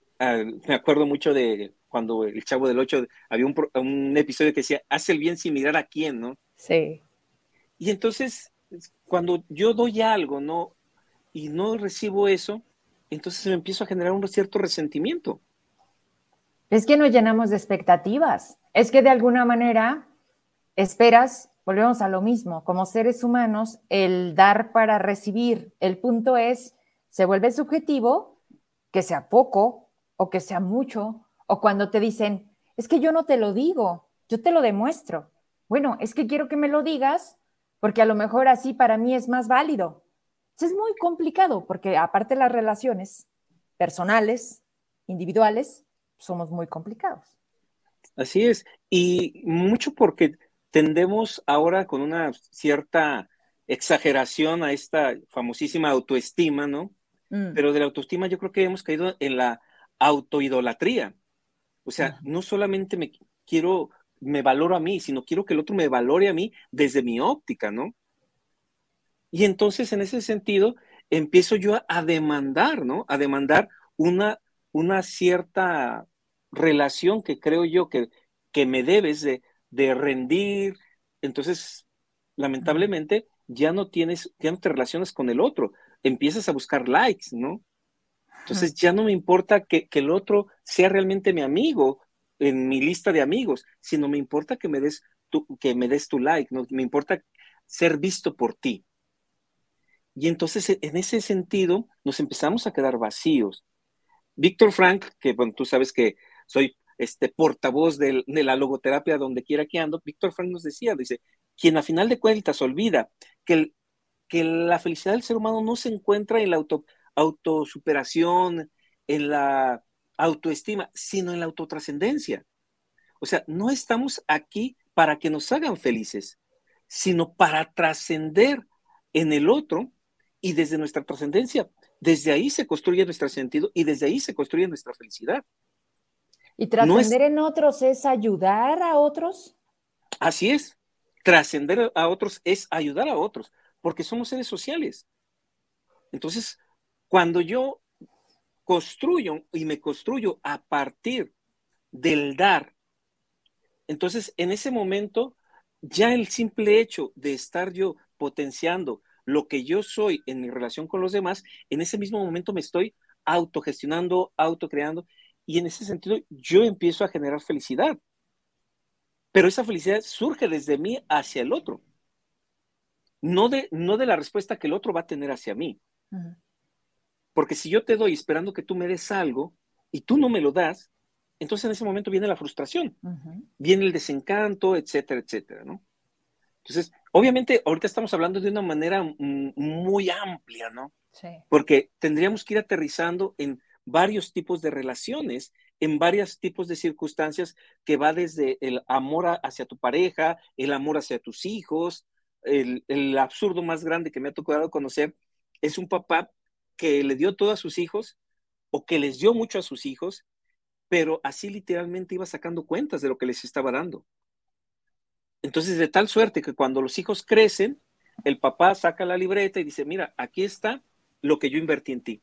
me acuerdo mucho de cuando el Chavo del Ocho había un, episodio que decía, haz el bien sin mirar a quién, ¿no? Sí. Y entonces, cuando yo doy algo, ¿no? Y no recibo eso, entonces me empiezo a generar un cierto resentimiento. Es que nos llenamos de expectativas. Es que de alguna manera esperas, volvemos a lo mismo, como seres humanos, el dar para recibir. El punto es, se vuelve subjetivo, que sea poco o que sea mucho, o cuando te dicen, es que yo no te lo digo, yo te lo demuestro. Bueno, es que quiero que me lo digas porque a lo mejor así para mí es más válido. Es muy complicado porque aparte las relaciones personales, individuales, somos muy complicados. Así es, y mucho porque tendemos ahora con una cierta exageración a esta famosísima autoestima, ¿no? Mm. Pero de la autoestima yo creo que hemos caído en la autoidolatría. O sea, no solamente me quiero, me valoro a mí, sino quiero que el otro me valore a mí desde mi óptica, ¿no? Y entonces, en ese sentido, empiezo yo a, demandar, ¿no? A demandar una, una cierta relación que creo yo que, que me debes de, de rendir. Entonces, lamentablemente, ya no tienes, ya no te relacionas con el otro, empiezas a buscar likes, ¿no? Entonces ya no me importa que, el otro sea realmente mi amigo en mi lista de amigos, sino me importa que me des tu, que me des tu like, ¿no? me importa ser visto por ti. Y entonces e, en ese sentido nos empezamos a quedar vacíos. Víctor Frank, que bueno, tú sabes que soy este portavoz de, la logoterapia donde quiera que ando, Víctor Frank nos decía, dice, quien a final de cuentas olvida que, que la felicidad del ser humano no se encuentra en la auto, autosuperación, en la autoestima, sino en la autotrascendencia. O sea, no estamos aquí para que nos hagan felices, sino para trascender en el otro y desde nuestra trascendencia, desde ahí se construye nuestro sentido y desde ahí se construye nuestra felicidad. ¿Y trascender en otros es ayudar a otros? Así es. Trascender a otros es ayudar a otros, porque somos seres sociales. Entonces, cuando yo construyo y me construyo a partir del dar, entonces en ese momento ya el simple hecho de estar yo potenciando lo que yo soy en mi relación con los demás, en ese mismo momento me estoy autogestionando, autocreando, y en ese sentido yo empiezo a generar felicidad. Pero esa felicidad surge desde mí hacia el otro, no de, no de la respuesta que el otro va a tener hacia mí. Porque si yo te doy esperando que tú me des algo y tú no me lo das, entonces en ese momento viene la frustración, viene el desencanto, etcétera, etcétera, ¿no? Entonces, obviamente, ahorita estamos hablando de una manera muy amplia, ¿no? Sí. Porque tendríamos que ir aterrizando en varios tipos de relaciones, en varios tipos de circunstancias que va desde el amor hacia tu pareja, el amor hacia tus hijos. El, el absurdo más grande que me ha tocado conocer es un papá que le dio todo a sus hijos o que les dio mucho a sus hijos pero así literalmente iba sacando cuentas de lo que les estaba dando. Entonces, de tal suerte que cuando los hijos crecen, el papá saca la libreta y dice, mira, aquí está lo que yo invertí en ti.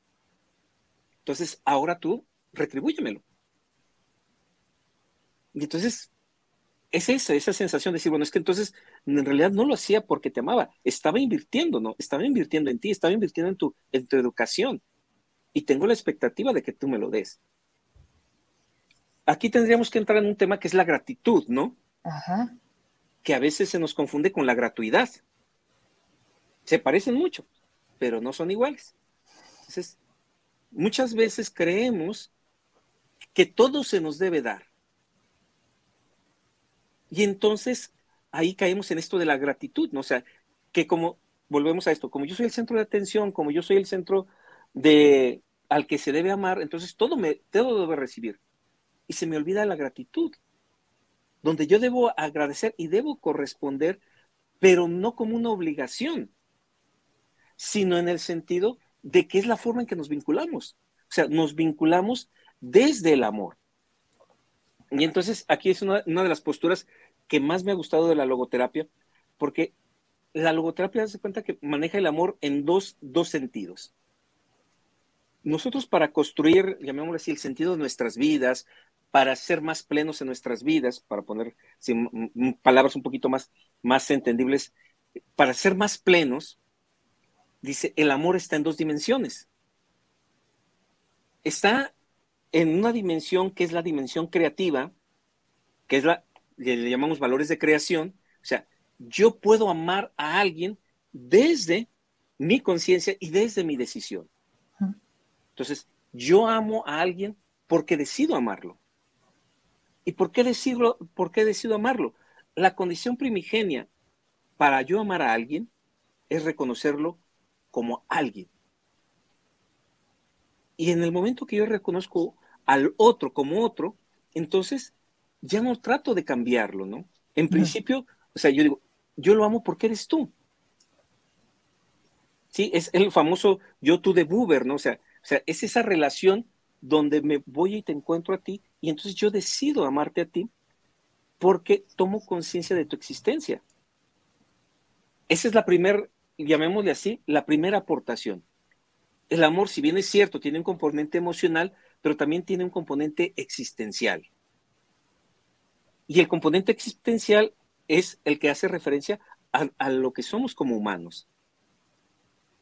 Entonces, ahora tú retribúyemelo. Y entonces, es esa, esa sensación de decir, bueno, es que entonces en realidad no lo hacía porque te amaba, estaba invirtiendo, ¿no? Estaba invirtiendo en ti, estaba invirtiendo en tu, en tu educación. Y tengo la expectativa de que tú me lo des aquí tendríamos que entrar en un tema que es la gratitud, ¿no? Ajá. Que a veces se nos confunde con la gratuidad. Se parecen mucho, pero no son iguales. Entonces, muchas veces creemos que todo se nos debe dar. Y entonces ahí caemos en esto de la gratitud, ¿no? O sea, que como, volvemos a esto, como yo soy el centro de atención, como yo soy el centro de al que se debe amar, entonces todo me, todo debe recibir y se me olvida la gratitud, donde yo debo agradecer y debo corresponder, pero no como una obligación, sino en el sentido de que es la forma en que nos vinculamos. O sea, nos vinculamos desde el amor. Y entonces aquí es una, de las posturas que más me ha gustado de la logoterapia, porque la logoterapia se cuenta que maneja el amor en dos, dos sentidos nosotros para construir, llamémoslo así, el sentido de nuestras vidas, para ser más plenos en nuestras vidas, para poner palabras un poquito más, más entendibles, para ser más plenos, dice, el amor está en dos dimensiones. Está en una dimensión que es la dimensión creativa, que es la, le llamamos valores de creación, o sea, yo puedo amar a alguien desde mi conciencia y desde mi decisión. Entonces, yo amo a alguien porque decido amarlo. ¿Y por qué, decirlo, por qué decido amarlo? La condición primigenia para yo amar a alguien es reconocerlo como alguien. Y en el momento que yo reconozco al otro como otro, entonces ya no trato de cambiarlo, ¿no? En principio, o sea, yo digo, yo lo amo porque eres tú. Sí, es el famoso yo tú de Buber, ¿no? O sea, o sea, es esa relación donde me voy y te encuentro a ti y entonces yo decido amarte a ti porque tomo conciencia de tu existencia. Esa es la primera, llamémosle así, la primera aportación. El amor, si bien es cierto, tiene un componente emocional, pero también tiene un componente existencial. Y el componente existencial es el que hace referencia a, lo que somos como humanos.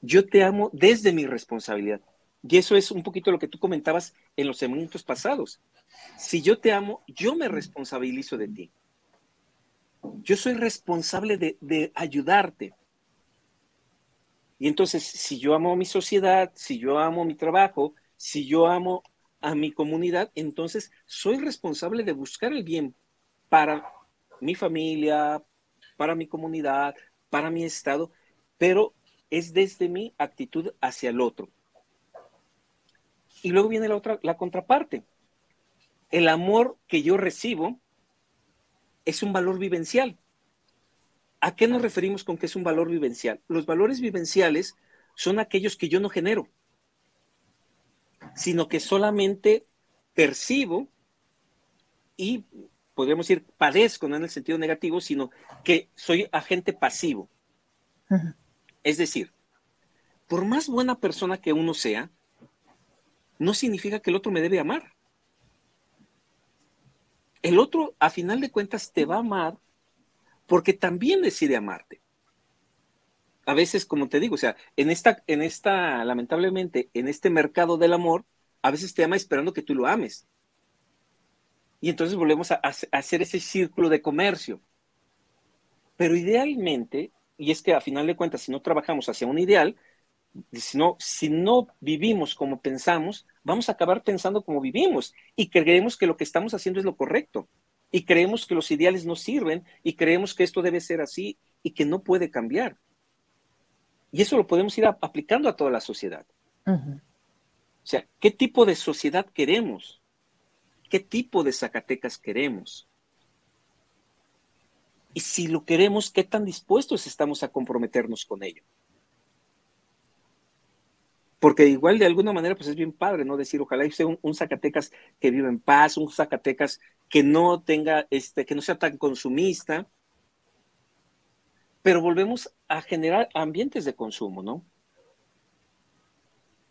Yo te amo desde mi responsabilidad. Y eso es un poquito lo que tú comentabas en los segmentos pasados. Si yo te amo, yo me responsabilizo de ti. Yo soy responsable de, ayudarte. Y entonces, si yo amo a mi sociedad, si yo amo mi trabajo, si yo amo a mi comunidad, entonces soy responsable de buscar el bien para mi familia, para mi comunidad, para mi estado, pero es desde mi actitud hacia el otro. Y luego viene la otra, la contraparte. El amor que yo recibo es un valor vivencial. ¿A qué nos referimos con que es un valor vivencial? Los valores vivenciales son aquellos que yo no genero, sino que solamente percibo y podríamos decir padezco, no en el sentido negativo, sino que soy agente pasivo. Es decir, por más buena persona que uno sea, no significa que el otro me debe amar. El otro, a final de cuentas, te va a amar porque también decide amarte. A veces, como te digo, o sea, en esta, en esta, lamentablemente, en este mercado del amor, a veces te ama esperando que tú lo ames. Y entonces volvemos a, hacer ese círculo de comercio. Pero idealmente, y es que a final de cuentas, si no trabajamos hacia un ideal, si no, si no vivimos como pensamos, vamos a acabar pensando como vivimos y creemos que lo que estamos haciendo es lo correcto y creemos que los ideales no sirven y creemos que esto debe ser así y que no puede cambiar. Y eso lo podemos ir aplicando a toda la sociedad. O sea, ¿qué tipo de sociedad queremos? ¿Qué tipo de Zacatecas queremos? Y si lo queremos, ¿qué tan dispuestos estamos a comprometernos con ello? Porque igual de alguna manera pues es bien padre, ¿no? Decir, ojalá sea un, Zacatecas que viva en paz, un Zacatecas que no tenga, este, que no sea tan consumista, pero volvemos a generar ambientes de consumo, ¿no? O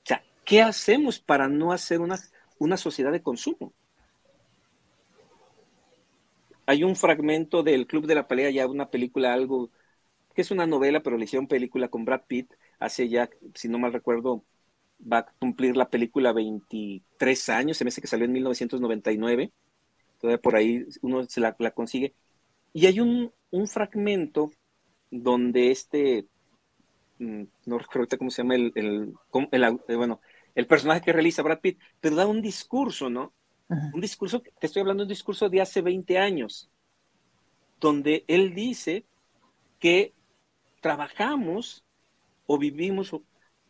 sea, ¿qué hacemos para no hacer una, una sociedad de consumo? Hay un fragmento del Club de la Pelea, ya una película, algo, que es una novela, pero le hicieron película con Brad Pitt, hace ya, si no mal recuerdo, va a cumplir la película 23 años, se me hace que salió en 1999, todavía por ahí uno se la, consigue. Y hay un, fragmento donde este, mm, no recuerdo cómo se llama el, el, eh, bueno, el personaje que realiza Brad Pitt, pero da un discurso, ¿no? Un discurso, te estoy hablando de un discurso de hace 20 años, donde él dice que trabajamos o vivimos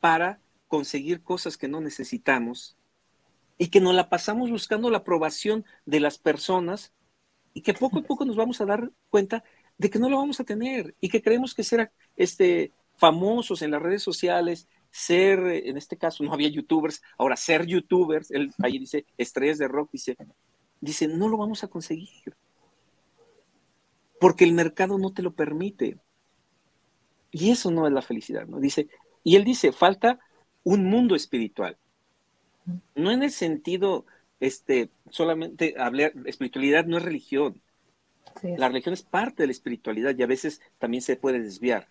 para conseguir cosas que no necesitamos y que nos la pasamos buscando la aprobación de las personas y que poco a poco nos vamos a dar cuenta de que no lo vamos a tener y que creemos que ser este, famosos en las redes sociales, ser, en este caso no había youtubers, ahora ser youtubers, él ahí dice estrellas de rock, dice, dice, no lo vamos a conseguir. Porque el mercado no te lo permite. Y eso no es la felicidad, ¿no? Dice, y él dice, falta un mundo espiritual. No en el sentido, este, solamente hablar, espiritualidad no es religión. La religión es parte de la espiritualidad y a veces también se puede desviar.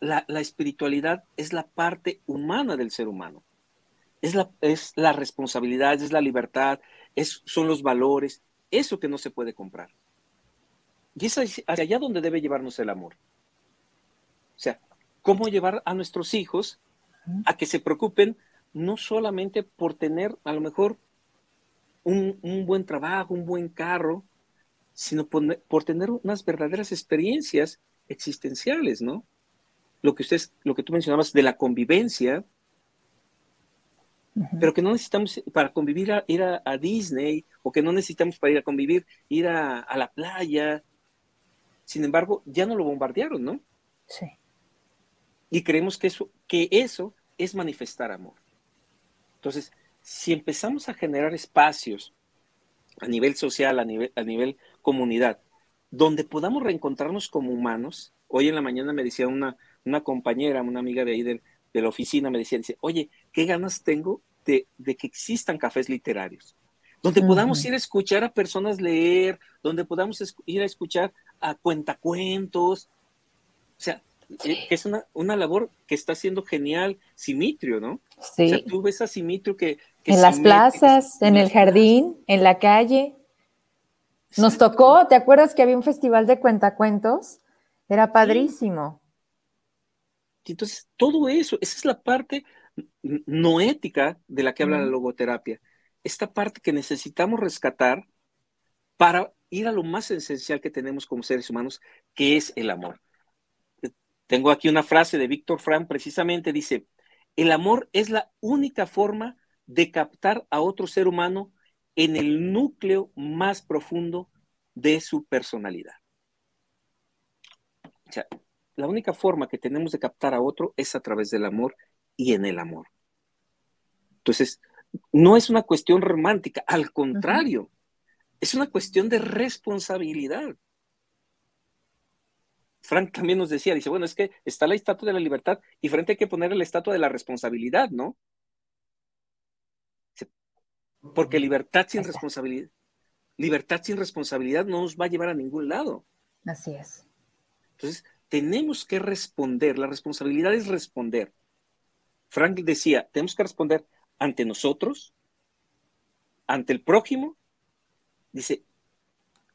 La, espiritualidad es la parte humana del ser humano. Es la, es la responsabilidad, es la libertad, es, son los valores, eso que no se puede comprar. Y es hacia allá donde debe llevarnos el amor. O sea, cómo llevar a nuestros hijos a que se preocupen no solamente por tener a lo mejor un, buen trabajo, un buen carro, sino por, tener unas verdaderas experiencias existenciales, ¿no? Lo que ustedes, lo que tú mencionabas de la convivencia, pero que no necesitamos para convivir ir a, Disney o que no necesitamos para ir a convivir ir a, a la playa. Sin embargo, ya no lo bombardearon, ¿no? Sí. Y creemos que eso, que eso es manifestar amor. Entonces, si empezamos a generar espacios a nivel social, a nivel, a nivel comunidad, donde podamos reencontrarnos como humanos, hoy en la mañana me decía una, una compañera, una amiga de ahí de, la oficina, me decía, dice, oye, qué ganas tengo de, que existan cafés literarios, donde podamos ir a escuchar a personas leer, donde podamos ir a escuchar a cuentacuentos, o sea, que es una, una, labor que está haciendo genial Simitrio, ¿no? Sí. O sea, tú ves a Simitrio que... en las plazas, en el jardín, en la calle. Nos tocó, ¿te acuerdas que había un festival de cuentacuentos? Era padrísimo. Entonces, todo eso, esa es la parte no ética de la que habla la logoterapia. Esta parte que necesitamos rescatar para ir a lo más esencial que tenemos como seres humanos, que es el amor. Tengo aquí una frase de Víctor Frank, precisamente dice, el amor es la única forma de captar a otro ser humano en el núcleo más profundo de su personalidad. O sea, la única forma que tenemos de captar a otro es a través del amor y en el amor. Entonces, no es una cuestión romántica, al contrario, es una cuestión de responsabilidad. Frank también nos decía, dice, bueno, es que está la estatua de la libertad y frente hay que poner la estatua de la responsabilidad, ¿no? Porque libertad sin responsabilidad, libertad sin responsabilidad no nos va a llevar a ningún lado. Así es. Entonces, tenemos que responder, la responsabilidad es responder. Frank decía, tenemos que responder ante nosotros, ante el prójimo, dice,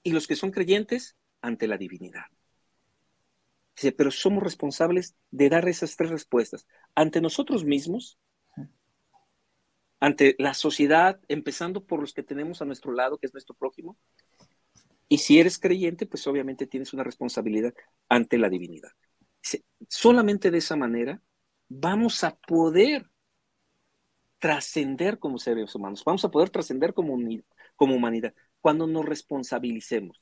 y los que son creyentes, ante la divinidad. Dice, pero somos responsables de dar esas tres respuestas, ante nosotros mismos, ante la sociedad, empezando por los que tenemos a nuestro lado, que es nuestro prójimo, y si eres creyente, pues obviamente tienes una responsabilidad ante la divinidad. Solamente de esa manera vamos a poder trascender como seres humanos, vamos a poder trascender como, como humanidad, cuando nos responsabilicemos.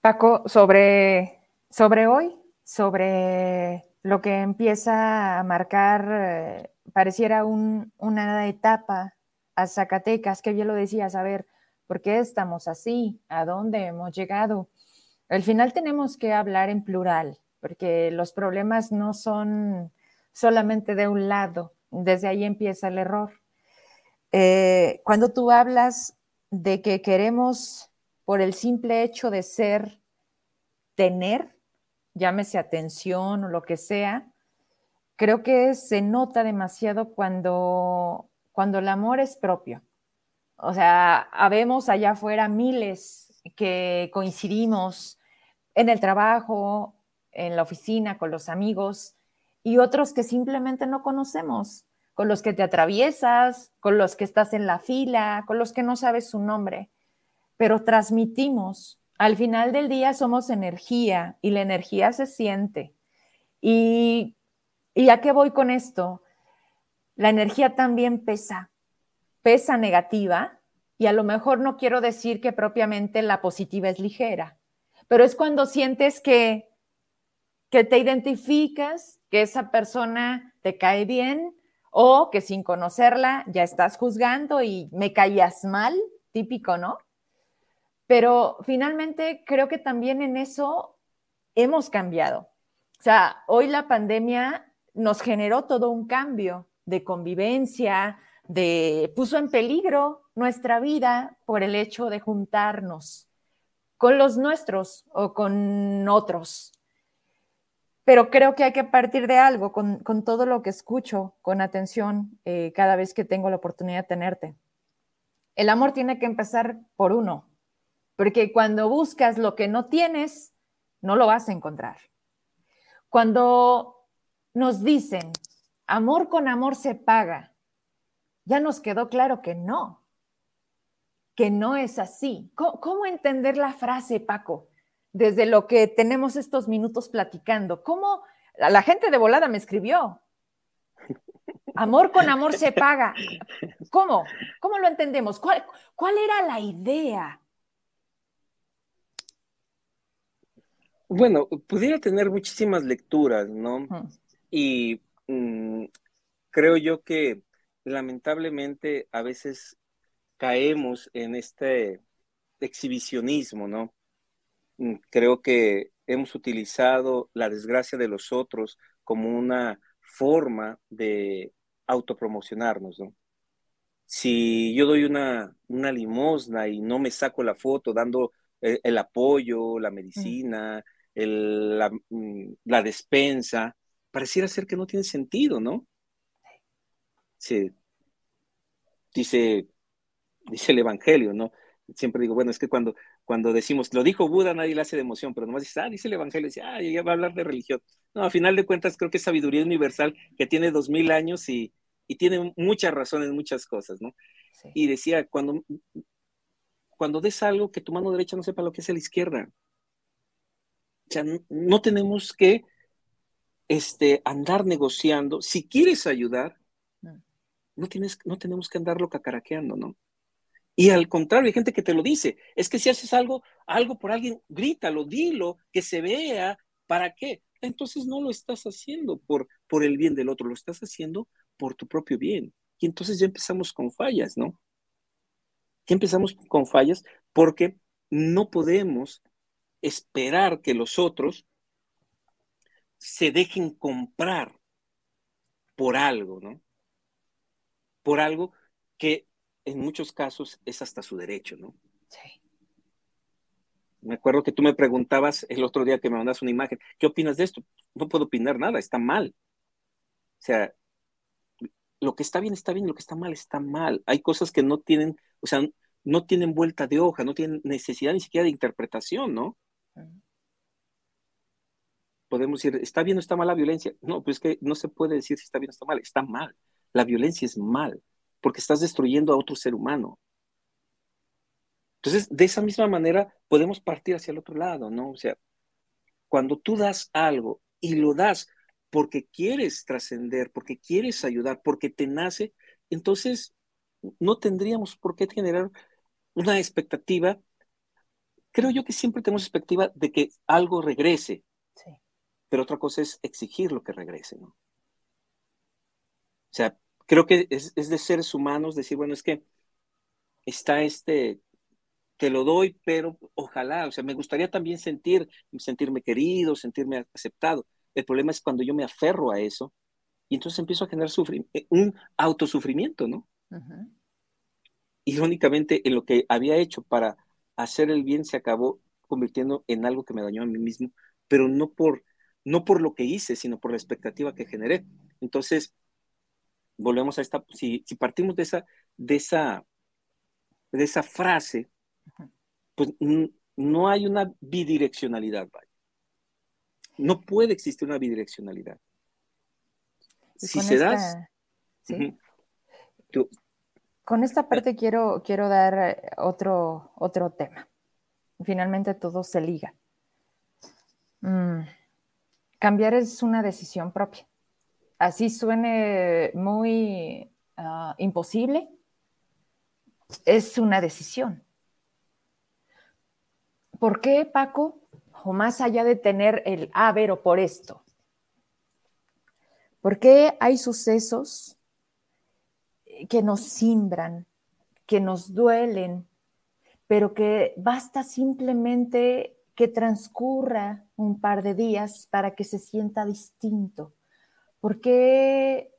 Paco, sobre, sobre hoy, sobre lo que empieza a marcar, eh, pareciera una etapa a Zacatecas, que bien lo decías, a ver, ¿Por qué estamos así? ¿A dónde hemos llegado? Al final tenemos que hablar en plural, porque los problemas no son solamente de un lado. Desde ahí empieza el error. Eh, cuando tú hablas de que queremos, por el simple hecho de ser, tener, llámese atención o lo que sea, creo que se nota demasiado cuando, cuando el amor es propio. O sea, habemos allá afuera miles que coincidimos en el trabajo, en la oficina, con los amigos, y otros que simplemente no conocemos, con los que te atraviesas, con los que estás en la fila, con los que no sabes su nombre, pero transmitimos. Al final del día somos energía y la energía se siente. ¿Y, a qué voy con esto? La energía también pesa pesa negativa y a lo mejor no quiero decir que propiamente la positiva es ligera, pero es cuando sientes que, que te identificas, que esa persona te cae bien o que sin conocerla ya estás juzgando y me caías mal, típico, ¿no? Pero finalmente creo que también en eso hemos cambiado. O sea, hoy la pandemia nos generó todo un cambio de convivencia, de, puso en peligro nuestra vida por el hecho de juntarnos con los nuestros o con otros. Pero creo que hay que partir de algo con, todo lo que escucho con atención eh, cada vez que tengo la oportunidad de tenerte. El amor tiene que empezar por uno, porque cuando buscas lo que no tienes, no lo vas a encontrar. Cuando nos dicen, amor con amor se paga, ya nos quedó claro que no, que no es así. ¿Cómo, entender la frase, Paco? Desde lo que tenemos estos minutos platicando, ¿cómo la, gente de volada me escribió? Amor con amor se paga. ¿Cómo? ¿Cómo lo entendemos? ¿Cuál, cuál era la idea? Bueno, pudiera tener muchísimas lecturas, ¿no? Y mm, creo yo que lamentablemente a veces caemos en este exhibicionismo, ¿no? Mm, creo que hemos utilizado la desgracia de los otros como una forma de autopromocionarnos, ¿no? Si yo doy una, una limosna y no me saco la foto dando eh, el, apoyo, la medicina, mm, la despensa, pareciera ser que no tiene sentido, ¿no? Sí, dice, dice el Evangelio, ¿no? Siempre digo, bueno, es que cuando, cuando decimos, lo dijo Buda, nadie le hace de emoción, pero nomás dice, ah, dice el Evangelio, dice, ah, ya va a hablar de religión. No, a final de cuentas creo que es sabiduría universal que tiene dos mil años y, y tiene muchas razones, muchas cosas, ¿no? Y decía, cuando, cuando des algo que tu mano derecha no sepa lo que es la izquierda. O sea, no, tenemos que este, andar negociando. Si quieres ayudar, no, tienes, no tenemos que andarlo cacaraqueando, ¿no? Y al contrario, hay gente que te lo dice. Es que si haces algo, algo por alguien, grítalo, dilo, que se vea. ¿Para qué? Entonces no lo estás haciendo por, por el bien del otro, lo estás haciendo por tu propio bien. Y entonces ya empezamos con fallas, ¿no? Ya empezamos con fallas porque no podemos esperar que los otros se dejen comprar por algo, ¿no? por algo que en muchos casos es hasta su derecho, ¿no? Sí. Me acuerdo que tú me preguntabas el otro día que me mandas una imagen, ¿qué opinas de esto? No puedo opinar nada, está mal. O sea, lo que está bien está bien, lo que está mal está mal. Hay cosas que no tienen, o sea, no tienen vuelta de hoja, no tienen necesidad ni siquiera de interpretación, ¿no? Podemos decir, ¿está bien o está mal la violencia? No, pues es que no se puede decir si está bien o está mal, está mal. La violencia es mal, porque estás destruyendo a otro ser humano. Entonces, de esa misma manera podemos partir hacia el otro lado, ¿no? O sea, cuando tú das algo y lo das porque quieres trascender, porque quieres ayudar, porque te nace, entonces no tendríamos por qué generar una expectativa. Creo yo que siempre tenemos expectativa de que algo regrese, sí. pero otra cosa es exigir lo que regrese, ¿no? O sea, creo que es, es de seres humanos decir, bueno, es que está este te lo doy, pero ojalá, o sea, me gustaría también sentir, sentirme querido, sentirme aceptado. El problema es cuando yo me aferro a eso y entonces empiezo a generar eh, un autosufrimiento, ¿no? Irónicamente, en lo que había hecho para hacer el bien se acabó convirtiendo en algo que me dañó a mí mismo, pero no por, no por lo que hice, sino por la expectativa que generé. Entonces, volvemos a esta, si, si partimos de esa, de esa, de esa frase, pues no hay una bidireccionalidad, No puede existir una bidireccionalidad. Si se da... con esta parte quiero, quiero dar otro, otro tema. Finalmente todo se liga. Mm, cambiar es una decisión propia. Así suene muy ah, imposible, es una decisión. ¿Por qué, Paco? O más allá de tener el, ah, ver, o por esto. ¿Por qué hay sucesos que nos simbran, que nos duelen, pero que basta simplemente que transcurra un par de días para que se sienta distinto? ¿Por qué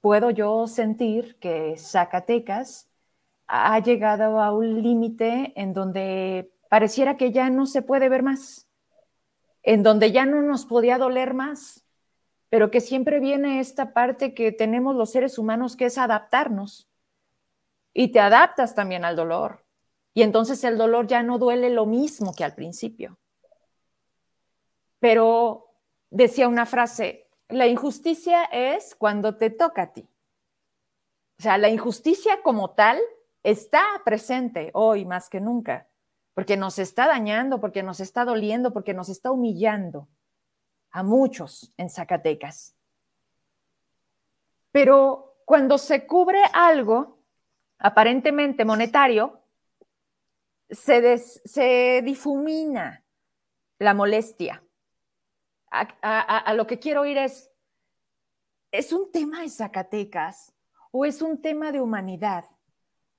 puedo yo sentir que Zacatecas ha llegado a un límite en donde pareciera que ya no se puede ver más, en donde ya no nos podía doler más, pero que siempre viene esta parte que tenemos los seres humanos que es adaptarnos. Y te adaptas también al dolor. Y entonces el dolor ya no duele lo mismo que al principio. Pero decía una frase, la injusticia es cuando te toca a ti. O sea, la injusticia como tal está presente hoy más que nunca, porque nos está dañando, porque nos está doliendo, porque nos está humillando a muchos en Zacatecas. Pero cuando se cubre algo aparentemente monetario, se, se difumina la molestia. A, a, lo que quiero ir es, ¿es un tema de Zacatecas o es un tema de humanidad?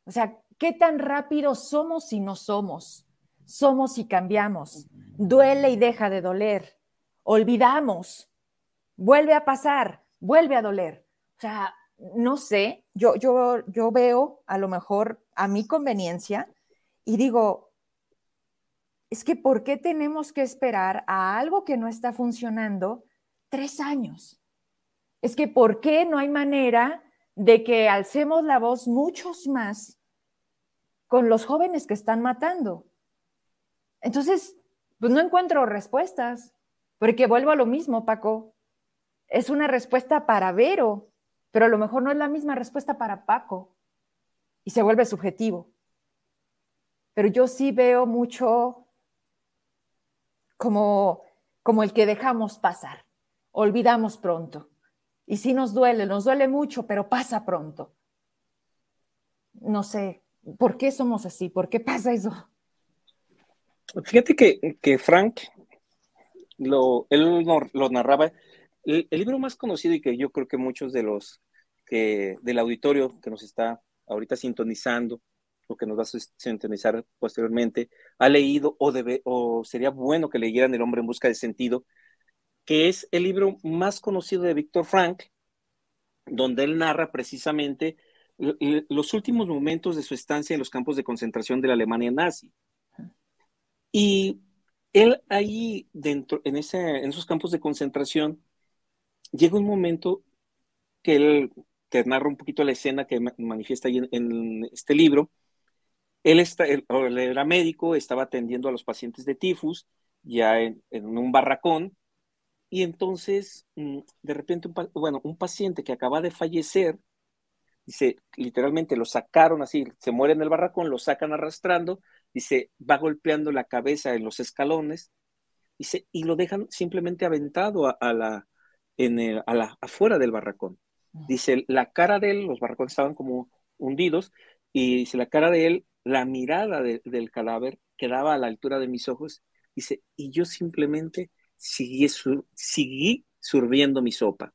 O sea, ¿qué tan rápido somos y no somos? Somos y cambiamos. Duele y deja de doler. Olvidamos. Vuelve a pasar, vuelve a doler. O sea, no sé, yo, yo, yo veo a lo mejor a mi conveniencia y digo, es que ¿por qué tenemos que esperar a algo que no está funcionando tres años? Es que ¿por qué no hay manera de que alcemos la voz muchos más con los jóvenes que están matando. Entonces, pues no encuentro respuestas, porque vuelvo a lo mismo, Paco. Es una respuesta para Vero, pero a lo mejor no es la misma respuesta para Paco y se vuelve subjetivo. Pero yo sí veo mucho como, como el que dejamos pasar, olvidamos pronto. Y sí nos duele, nos duele mucho, pero pasa pronto. No sé, ¿por qué somos así? ¿Por qué pasa eso? Fíjate que, Frank, lo, él lo, narraba, el, libro más conocido y que yo creo que muchos de los que, del auditorio que nos está ahorita sintonizando o que nos va a sintonizar posteriormente, ha leído o, debe, o sería bueno que leyeran El hombre en busca de sentido, que es el libro más conocido de Víctor Frank, donde él narra precisamente los últimos momentos de su estancia en los campos de concentración de la Alemania nazi. Y él ahí dentro, en, esos campos de concentración, llega un momento que él te narra un poquito la escena que manifiesta ahí en, este libro. Él, está, era médico, estaba atendiendo a los pacientes de tifus, ya en, un barracón, y entonces, mm, de repente, un, bueno, un paciente que acaba de fallecer, dice, literalmente lo sacaron así, se muere en el barracón, lo sacan arrastrando, dice, va golpeando la cabeza en los escalones, dice, y lo dejan simplemente aventado a, la, en a la, afuera del barracón. Dice, la cara de él, los barracones estaban como hundidos, y dice, la cara de él, la mirada del cadáver quedaba a la altura de mis ojos, dice, y yo simplemente seguí, seguí surbiendo mi sopa.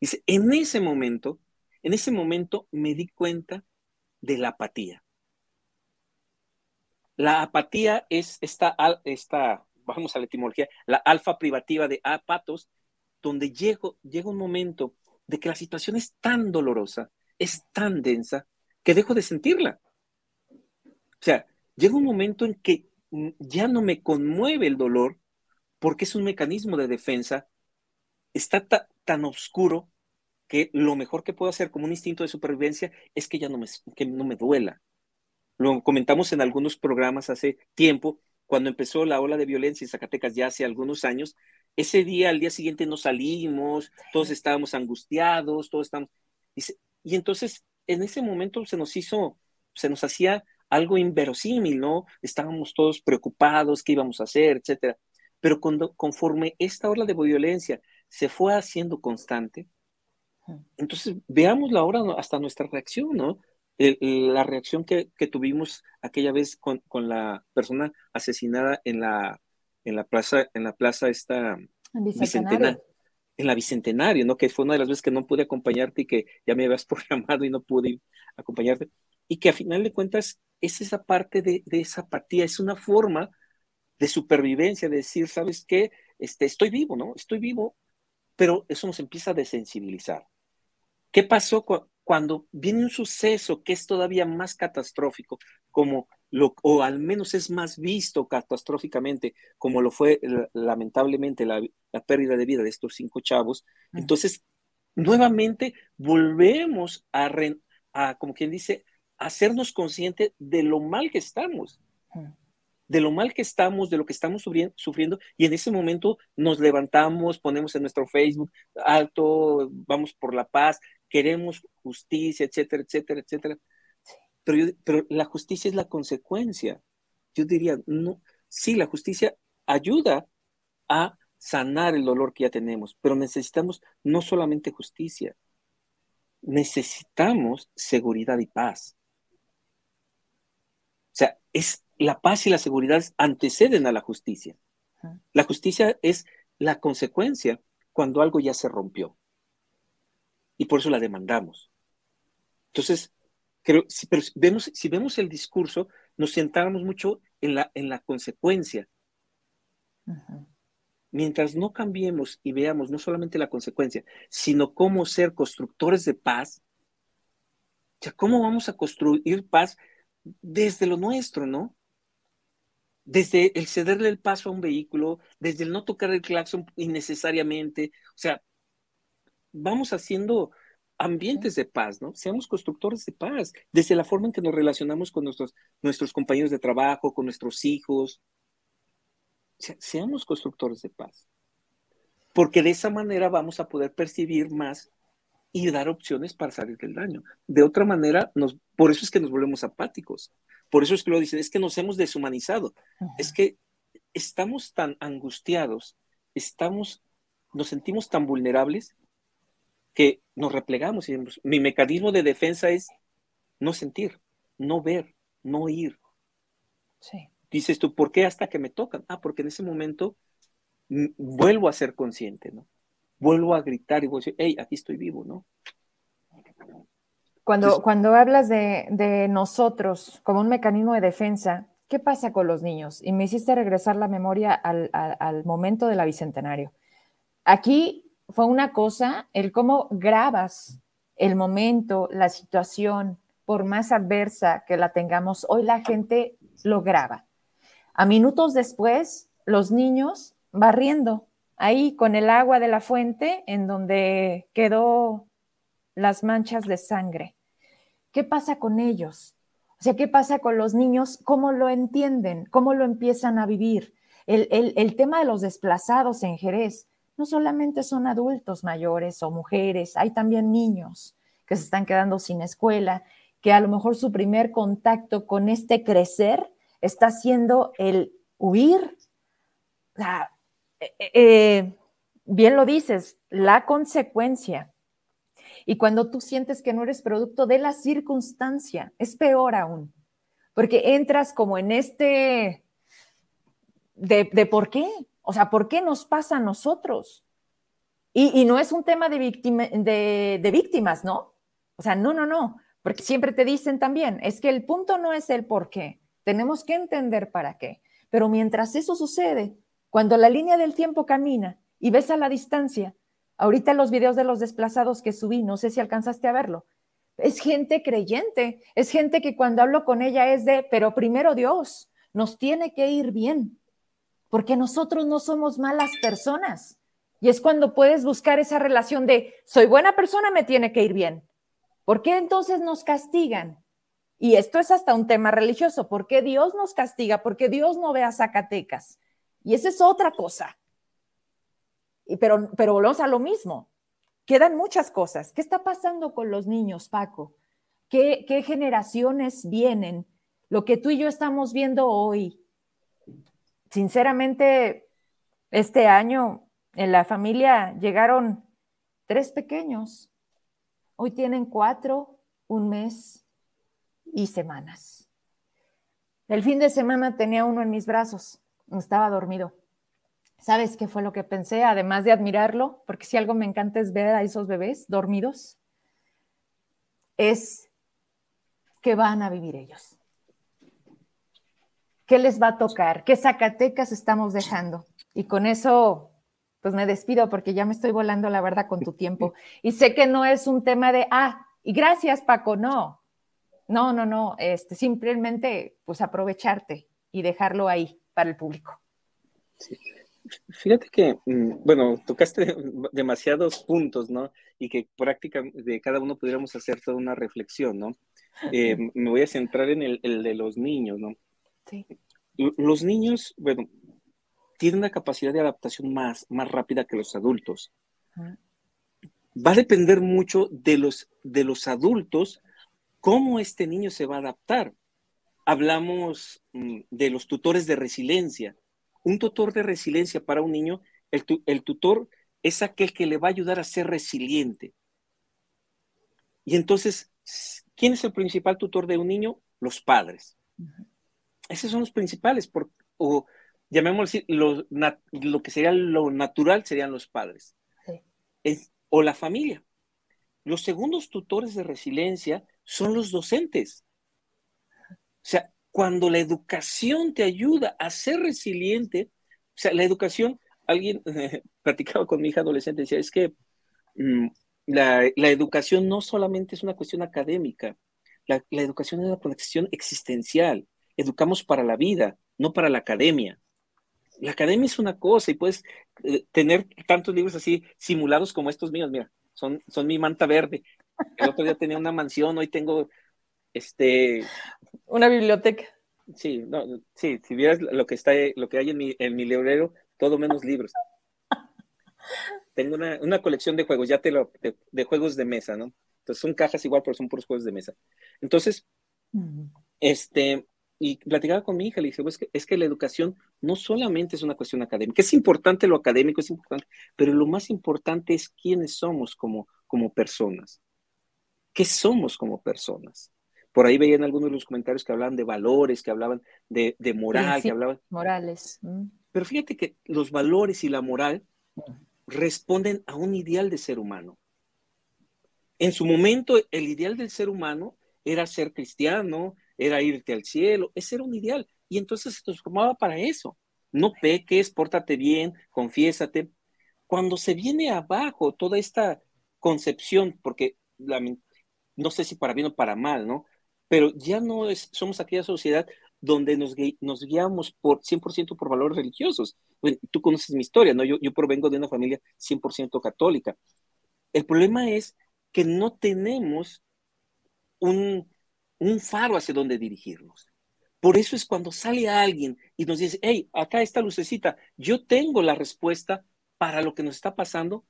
Dice, en ese momento, en ese momento me di cuenta de la apatía. La apatía es esta, esta vamos a la etimología, la alfa privativa de apatos, donde llego, llega un momento de que la situación es tan dolorosa, es tan densa, que dejo de sentirla. O sea, llega un momento en que ya no me conmueve el dolor porque es un mecanismo de defensa, está tan oscuro que lo mejor que puedo hacer como un instinto de supervivencia es que ya no me, que no me duela. Lo comentamos en algunos programas hace tiempo, cuando empezó la ola de violencia en Zacatecas ya hace algunos años, ese día, al día siguiente no salimos, todos estábamos angustiados, todos estamos... Y entonces, en ese momento se nos hizo, se nos hacía algo inverosímil, ¿no? Estábamos todos preocupados, qué íbamos a hacer, etcétera. Pero cuando, conforme esta ola de violencia se fue haciendo constante, entonces veamos la hora hasta nuestra reacción, ¿no? La reacción que, tuvimos aquella vez con, con, la persona asesinada en la, en la plaza, en la plaza esta Bicentenario. en la Bicentenario, ¿no? Que fue una de las veces que no pude acompañarte y que ya me habías (laughs) programado y no pude acompañarte. Y que a final de cuentas es esa parte de, de esa apatía, es una forma de supervivencia, de decir, ¿sabes qué? Este, estoy vivo, ¿no? Estoy vivo, pero eso nos empieza a desensibilizar. ¿Qué pasó cuando viene un suceso que es todavía más catastrófico, como lo, o al menos es más visto catastróficamente, como lo fue lamentablemente la, pérdida de vida de estos cinco chavos? Entonces, nuevamente volvemos a, a, como quien dice, hacernos conscientes de lo mal que estamos de lo mal que estamos, de lo que estamos sufriendo, y en ese momento nos levantamos, ponemos en nuestro Facebook alto, vamos por la paz, queremos justicia, etcétera, etcétera, etcétera. Pero, pero la justicia es la consecuencia. Yo diría, no, sí, la justicia ayuda a sanar el dolor que ya tenemos, pero necesitamos no solamente justicia, necesitamos seguridad y paz. O sea, es la paz y la seguridad anteceden a la justicia. La justicia es la consecuencia cuando algo ya se rompió. Y por eso la demandamos. Entonces, creo, si, pero vemos, si vemos el discurso, nos sentamos mucho en la, en la consecuencia. Mientras no cambiemos y veamos no solamente la consecuencia, sino cómo ser constructores de paz, ya cómo vamos a construir paz desde lo nuestro, ¿no? desde el cederle el paso a un vehículo, desde el no tocar el claxon innecesariamente, o sea, vamos haciendo ambientes de paz, ¿no? Seamos constructores de paz, desde la forma en que nos relacionamos con nuestros, nuestros compañeros de trabajo, con nuestros hijos. seamos constructores de paz. Porque de esa manera vamos a poder percibir más y dar opciones para salir del daño. De otra manera, nos, por eso es que nos volvemos apáticos. Por eso es que lo dicen, es que nos hemos deshumanizado. Es que estamos tan angustiados, estamos, nos sentimos tan vulnerables que nos replegamos. Y mi mecanismo de defensa es no sentir, no ver, no oír. Dices tú, ¿por qué hasta que me tocan? Ah, porque en ese momento vuelvo a ser consciente, ¿no? Vuelvo a gritar y voy a decir, hey, aquí estoy vivo, ¿no? Cuando, cuando hablas de, nosotros como un mecanismo de defensa, ¿qué pasa con los niños? Y me hiciste regresar la memoria al, al, momento de la Bicentenario. Aquí fue una cosa, el cómo grabas el momento, la situación, por más adversa que la tengamos, hoy la gente lo graba. A minutos después, los niños barriendo ahí con el agua de la fuente en donde quedó las manchas de sangre. ¿Qué pasa con ellos? O sea, ¿qué pasa con los niños? ¿Cómo lo entienden? ¿Cómo lo empiezan a vivir? El, el tema de los desplazados en Jerez, no solamente son adultos mayores o mujeres, hay también niños que se están quedando sin escuela, que a lo mejor su primer contacto con este crecer está siendo el huir. Eh, eh, bien lo dices, la consecuencia. Y cuando tú sientes que no eres producto de la circunstancia, es peor aún, porque entras como en este de por qué, o sea, ¿por qué nos pasa a nosotros? Y, no es un tema de, de, víctimas, ¿no? O sea, no, no, no, porque siempre te dicen también, es que el punto no es el por qué, tenemos que entender para qué. Pero mientras eso sucede, cuando la línea del tiempo camina y ves a la distancia, ahorita los videos de los desplazados que subí, no sé si alcanzaste a verlo, es gente creyente, es gente que cuando hablo con ella es de, pero primero Dios, nos tiene que ir bien, porque nosotros no somos malas personas. Y es cuando puedes buscar esa relación de, soy buena persona, me tiene que ir bien. ¿Por qué entonces nos castigan? Y esto es hasta un tema religioso. ¿Por qué Dios nos castiga? ¿Por qué Dios no ve a Zacatecas? Y esa es otra cosa. Y pero, pero volvemos a lo mismo. Quedan muchas cosas. ¿Qué está pasando con los niños, Paco? ¿Qué, qué generaciones vienen? Lo que tú y yo estamos viendo hoy, sinceramente, este año en la familia llegaron tres pequeños. Hoy tienen cuatro, un mes y semanas. El fin de semana tenía uno en mis brazos, estaba dormido. ¿Sabes qué fue lo que pensé? Además de admirarlo, porque si algo me encanta es ver a esos bebés dormidos, es que van a vivir ellos. ¿Qué les va a tocar? ¿Qué Zacatecas estamos dejando? Y con eso, pues me despido porque ya me estoy volando la verdad con tu tiempo. Y sé que no es un tema de, ah, y gracias Paco, no. No, no, no, este, simplemente pues aprovecharte y dejarlo ahí para el público. Fíjate que, mm, bueno, tocaste demasiados puntos, ¿no? Y que prácticamente de cada uno pudiéramos hacer toda una reflexión, ¿no? Eh, me voy a centrar en el, el de los niños, ¿no? Los niños, bueno, tienen una capacidad de adaptación más, más rápida que los adultos. Va a depender mucho de los, de los adultos cómo este niño se va a adaptar. Hablamos mm, de los tutores de resiliencia. Un tutor de resiliencia para un niño, el, el tutor es aquel que le va a ayudar a ser resiliente. Y entonces, ¿quién es el principal tutor de un niño? Los padres esos son los principales, o llamémoslo lo, lo, que sería lo natural serían los padres, o la familia. Los segundos tutores de resiliencia son los docentes. O sea, cuando la educación te ayuda a ser resiliente, o sea, la educación, alguien (laughs) platicaba con mi hija adolescente, decía, es que mm, la, educación no solamente es una cuestión académica, la, la educación es una cuestión existencial educamos para la vida, no para la academia. La academia es una cosa y puedes eh, tener tantos libros así simulados como estos míos, mira, son, son mi manta verde. El otro día tenía una mansión, hoy tengo este... Una biblioteca. Sí, no, sí, si vieras lo que está, lo que hay en mi, en mi librero, todo menos libros. Tengo una, colección de juegos, ya te lo, de, juegos de mesa, ¿no? Entonces son cajas igual, pero son puros juegos de mesa. Entonces, este, y platicaba con mi hija, le dije, pues que, es que la educación no solamente es una cuestión académica, es importante lo académico, es importante, pero lo más importante es quiénes somos como, como personas. ¿Qué somos como personas? Por ahí veían algunos de los comentarios que hablaban de valores, que hablaban de, de moral, que hablaban... Morales. Mm. Pero fíjate que los valores y la moral responden a un ideal de ser humano. En su momento, el ideal del ser humano era ser cristiano, era irte al cielo, ese era un ideal. Y entonces se transformaba para eso. No peques, pórtate bien, confiésate. Cuando se viene abajo toda esta concepción, porque no sé si para bien o para mal, ¿no? Pero ya no somos aquella sociedad donde nos, nos guiamos por 100% por valores religiosos. tú conoces mi historia, ¿no? Yo, yo provengo de una familia 100% católica. El problema es que no tenemos un, un faro hacia donde dirigirnos. Por eso es cuando sale alguien y nos dice, hey, acá está lucecita, yo tengo la respuesta para lo que nos está pasando.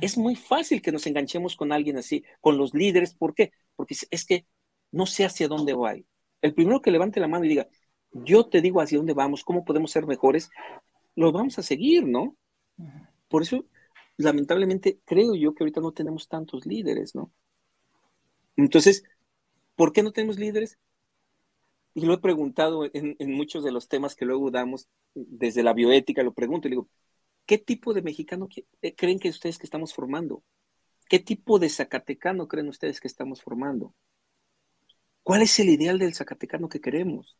Es muy fácil que nos enganchemos con alguien así, con los líderes. ¿Por qué? Porque es que no sé hacia dónde voy. El primero que levante la mano y diga, yo te digo hacia dónde vamos, cómo podemos ser mejores, lo vamos a seguir, ¿no? Por eso, lamentablemente, creo yo que ahorita no tenemos tantos líderes, ¿no? Entonces, ¿por qué no tenemos líderes? Y lo he preguntado en, muchos de los temas que luego damos, desde la bioética, lo pregunto y digo, ¿qué tipo de mexicano eh, creen que ustedes que estamos formando? ¿Qué tipo de zacatecano creen ustedes que estamos formando? ¿Cuál es el ideal del zacatecano que queremos?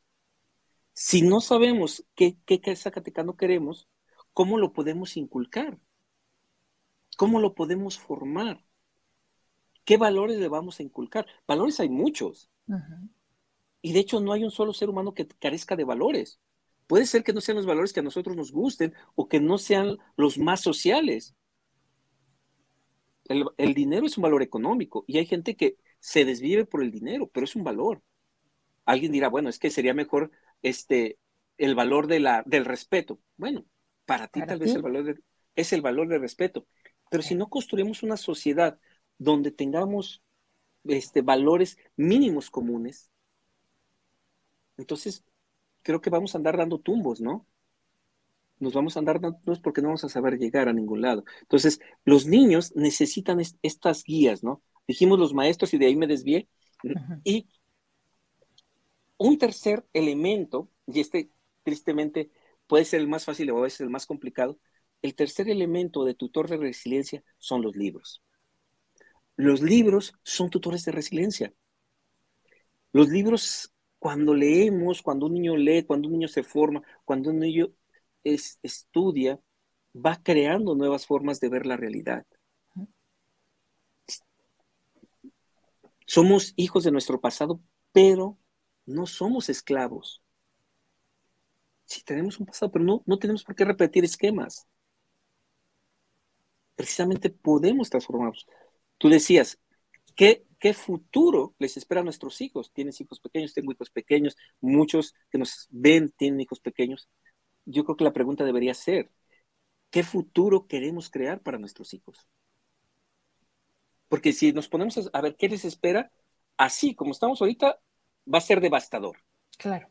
Si no sabemos qué, qué, qué zacatecano queremos, ¿cómo lo podemos inculcar? ¿Cómo lo podemos formar? ¿Qué valores le vamos a inculcar? Valores hay muchos. Y de hecho no hay un solo ser humano que carezca de valores. Puede ser que no sean los valores que a nosotros nos gusten o que no sean los más sociales. El, dinero es un valor económico y hay gente que se desvive por el dinero, pero es un valor. Alguien dirá, bueno, es que sería mejor este, el valor de la, del respeto. Bueno, para ti tal vez el valor es el valor del respeto. Pero si no construimos una sociedad donde tengamos este, valores mínimos comunes, entonces creo que vamos a andar dando tumbos, ¿no? Nos vamos a andar dando tumbos porque no vamos a saber llegar a ningún lado. Entonces, los niños necesitan estas guías, ¿no? Dijimos los maestros y de ahí me desvié. Y un tercer elemento, y este tristemente puede ser el más fácil o a veces el más complicado, el tercer elemento de tutor de resiliencia son los libros. Los libros son tutores de resiliencia. Los libros, cuando leemos, cuando un niño lee, cuando un niño se forma, cuando un niño estudia, va creando nuevas formas de ver la realidad. Somos hijos de nuestro pasado, pero no somos esclavos. Sí, tenemos un pasado, pero no, no tenemos por qué repetir esquemas. Precisamente podemos transformarnos. Tú decías, ¿qué, ¿qué futuro les espera a nuestros hijos? Tienes hijos pequeños, tengo hijos pequeños, muchos que nos ven tienen hijos pequeños. Yo creo que la pregunta debería ser, ¿qué futuro queremos crear para nuestros hijos? Porque si nos ponemos a, ver qué les espera, así como estamos ahorita, va a ser devastador. Claro.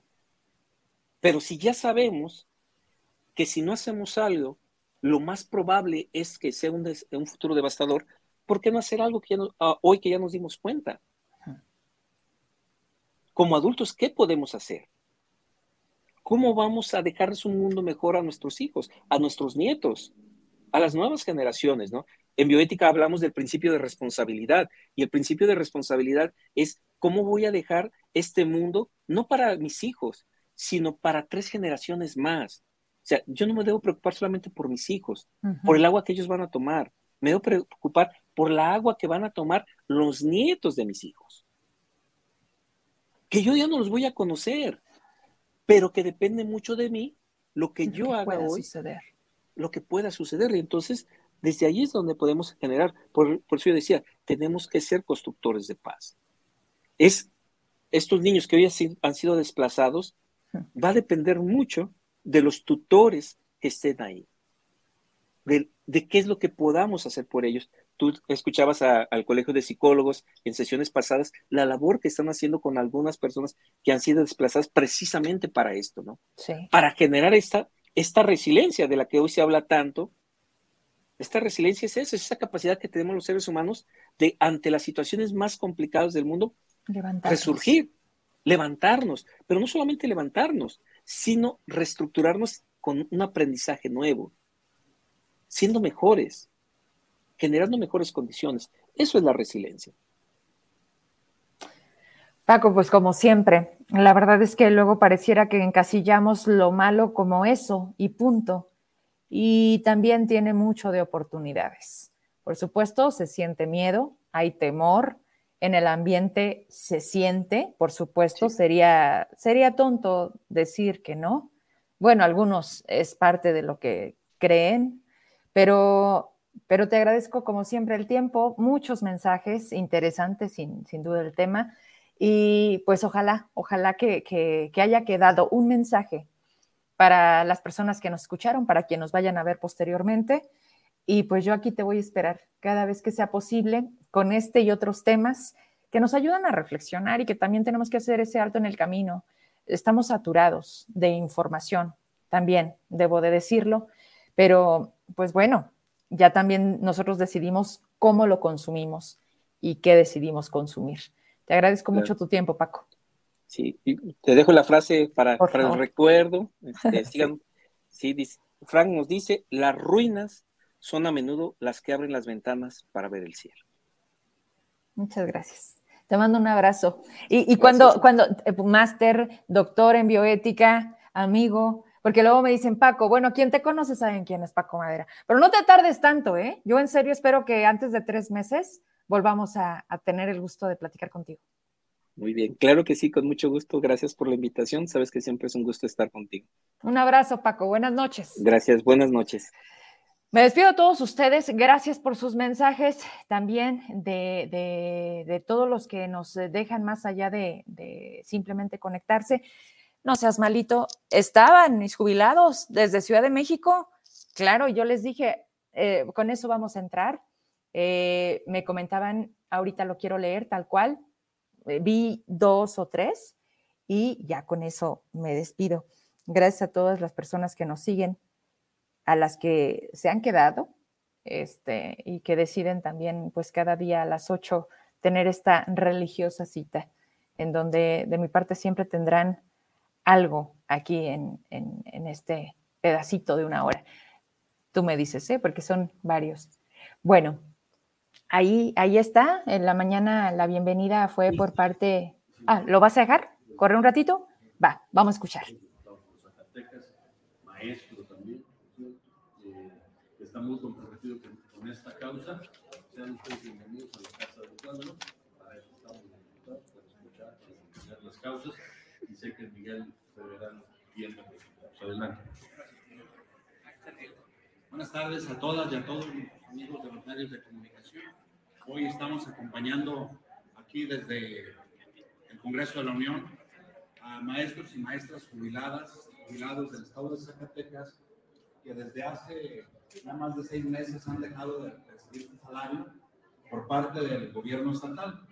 Pero si ya sabemos que si no hacemos algo, lo más probable es que sea un, un futuro devastador, ¿por qué no hacer algo que ah, hoy que ya nos dimos cuenta? Como adultos, ¿qué podemos hacer? ¿Cómo vamos a dejarles un mundo mejor a nuestros hijos, a nuestros nietos, a las nuevas generaciones, ¿no? En bioética hablamos del principio de responsabilidad y el principio de responsabilidad es cómo voy a dejar este mundo no para mis hijos, sino para tres generaciones más. O sea, yo no me debo preocupar solamente por mis hijos, por el agua que ellos van a tomar, me debo preocupar por la agua que van a tomar los nietos de mis hijos. Que yo ya no los voy a conocer, pero que depende mucho de mí lo que yo haga hoy, lo que pueda suceder. Y entonces, desde ahí es donde podemos generar, por, por eso yo decía, tenemos que ser constructores de paz. Es estos niños que hoy han sido desplazados, va a depender mucho de los tutores que estén ahí de, qué es lo que podamos hacer por ellos. Tú escuchabas al Colegio de Psicólogos en sesiones pasadas la labor que están haciendo con algunas personas que han sido desplazadas precisamente para esto, ¿no? Sí. Para generar esta, esta resiliencia de la que hoy se habla tanto. Esta resiliencia es esa, es esa capacidad que tenemos los seres humanos de, ante las situaciones más complicadas del mundo, resurgir, levantarnos, pero no solamente levantarnos, sino reestructurarnos con un aprendizaje nuevo, siendo mejores, generando mejores condiciones. Eso es la resiliencia. Paco, pues como siempre, la verdad es que luego pareciera que encasillamos lo malo como eso y punto. Y también tiene mucho de oportunidades. Por supuesto, se siente miedo, hay temor, en el ambiente se siente, por supuesto, sería, sería tonto decir que no. Bueno, algunos es parte de lo que creen, pero, pero te agradezco como siempre el tiempo, muchos mensajes interesantes, sin, sin duda el tema, y pues ojalá, ojalá que, que, haya quedado un mensaje para las personas que nos escucharon, para quienes nos vayan a ver posteriormente. Y pues yo aquí te voy a esperar cada vez que sea posible con este y otros temas que nos ayudan a reflexionar y que también tenemos que hacer ese alto en el camino. Estamos saturados de información, también debo de decirlo, pero pues bueno, ya también nosotros decidimos cómo lo consumimos y qué decidimos consumir. Te agradezco mucho tu tiempo, Paco. Sí, te dejo la frase para, el recuerdo. Este, (laughs) sí, dice, Frank nos dice, las ruinas son a menudo las que abren las ventanas para ver el cielo. Muchas gracias. Te mando un abrazo. Y, cuando, cuando, eh, máster, doctor en bioética, amigo, porque luego me dicen, Paco, bueno, quien te conoce saben quién es Paco Madera, pero no te tardes tanto, ¿eh? Yo en serio espero que antes de tres meses volvamos a tener el gusto de platicar contigo. Muy bien, claro que sí, con mucho gusto. Gracias por la invitación. Sabes que siempre es un gusto estar contigo. Un abrazo, Paco. Buenas noches. Gracias, buenas noches. Me despido a todos ustedes. Gracias por sus mensajes, también de, todos los que nos dejan más allá de, simplemente conectarse. No seas malito. Estaban mis jubilados desde Ciudad de México. Claro, yo les dije, eh, con eso vamos a entrar. Eh, me comentaban, ahorita lo quiero leer tal cual eh, vi dos o tres y ya con eso me despido. Gracias a todas las personas que nos siguen, a las que se han quedado este, y que deciden también, pues cada día a las ocho tener esta religiosa cita, en donde de mi parte siempre tendrán algo aquí en, en este pedacito de una hora. Tú me dices, ¿eh? porque son varios. Bueno, Ahí, ahí está. En la mañana la bienvenida fue por parte. Ah, ¿lo vas a dejar? ¿Corre un ratito? Va, vamos a escuchar. Maestro también, eh, está muy comprometido con, esta causa. Sean ustedes bienvenidos a la Casa del Pueblo. Estamos para escuchar las causas. Y sé que Miguel Federal viendo. Adelante. Buenas tardes a todas y a todos los amigos de los medios de comunicación. Hoy estamos acompañando aquí desde el Congreso de la Unión a maestros y maestras jubiladas, jubilados del estado de Zacatecas, que desde hace ya más de seis meses han dejado de recibir su salario por parte del gobierno estatal.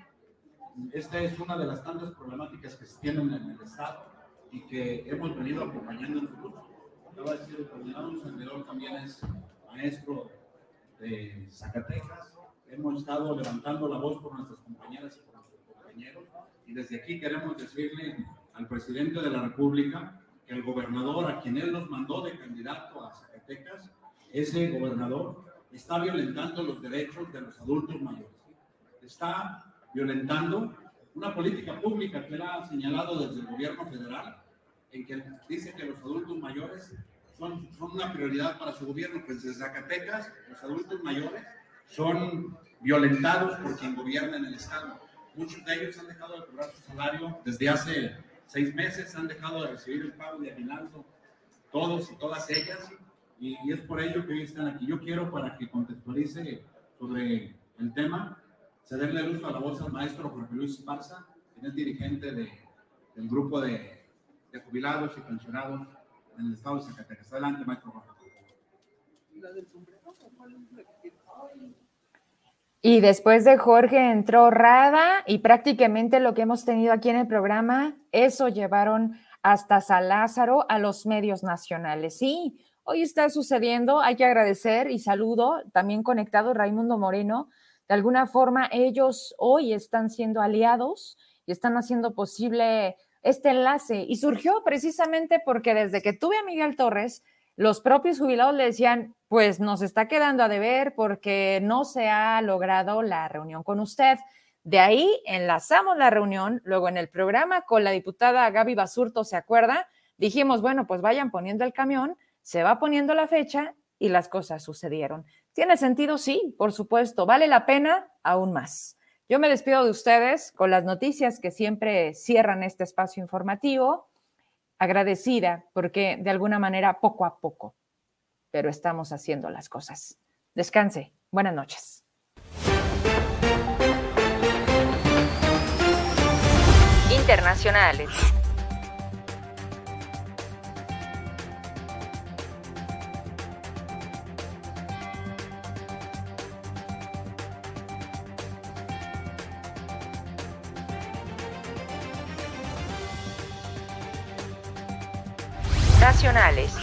Esta es una de las tantas problemáticas que se tienen en el Estado y que hemos venido acompañando en futuro. Acaba de decir el coordinador, un servidor también es maestro de Zacatecas hemos estado levantando la voz por nuestras compañeras y por nuestros compañeros. Y desde aquí queremos decirle al presidente de la República que el gobernador a quien él nos mandó de candidato a Zacatecas, ese gobernador está violentando los derechos de los adultos mayores. Está violentando una política pública que ha señalado desde el gobierno federal, en que dice que los adultos mayores son, son una prioridad para su gobierno. Pues desde Zacatecas, los adultos mayores son violentados por quien gobierna en el Estado. Muchos de ellos han dejado de cobrar su salario desde hace seis meses, han dejado de recibir el pago de aguinaldo, todos y todas ellas, y, es por ello que hoy están aquí. Yo quiero, para que contextualice sobre el tema, cederle el uso a la voz al maestro Jorge Luis Esparza, quien es dirigente de, del grupo de, de, jubilados y pensionados en el estado de Zacatecas. Adelante, maestro Jorge. ¿La del sombrero? Y después de Jorge entró Rada y prácticamente lo que hemos tenido aquí en el programa, eso llevaron hasta San Lázaro a los medios nacionales. Sí, hoy está sucediendo, hay que agradecer y saludo, también conectado Raimundo Moreno. De alguna forma ellos hoy están siendo aliados y están haciendo posible este enlace. Y surgió precisamente porque desde que tuve a Miguel Torres, los propios jubilados le decían, pues nos está quedando a deber porque no se ha logrado la reunión con usted. De ahí enlazamos la reunión, luego en el programa con la diputada Gaby Basurto, ¿se acuerda? Dijimos, bueno, pues vayan poniendo el camión, se va poniendo la fecha y las cosas sucedieron. ¿Tiene sentido? Sí, por supuesto. ¿Vale la pena? Aún más. Yo me despido de ustedes con las noticias que siempre cierran este espacio informativo, agradecida porque de alguna manera poco a poco, pero estamos haciendo las cosas. Descanse. Buenas noches. Internacionales. Nacionales.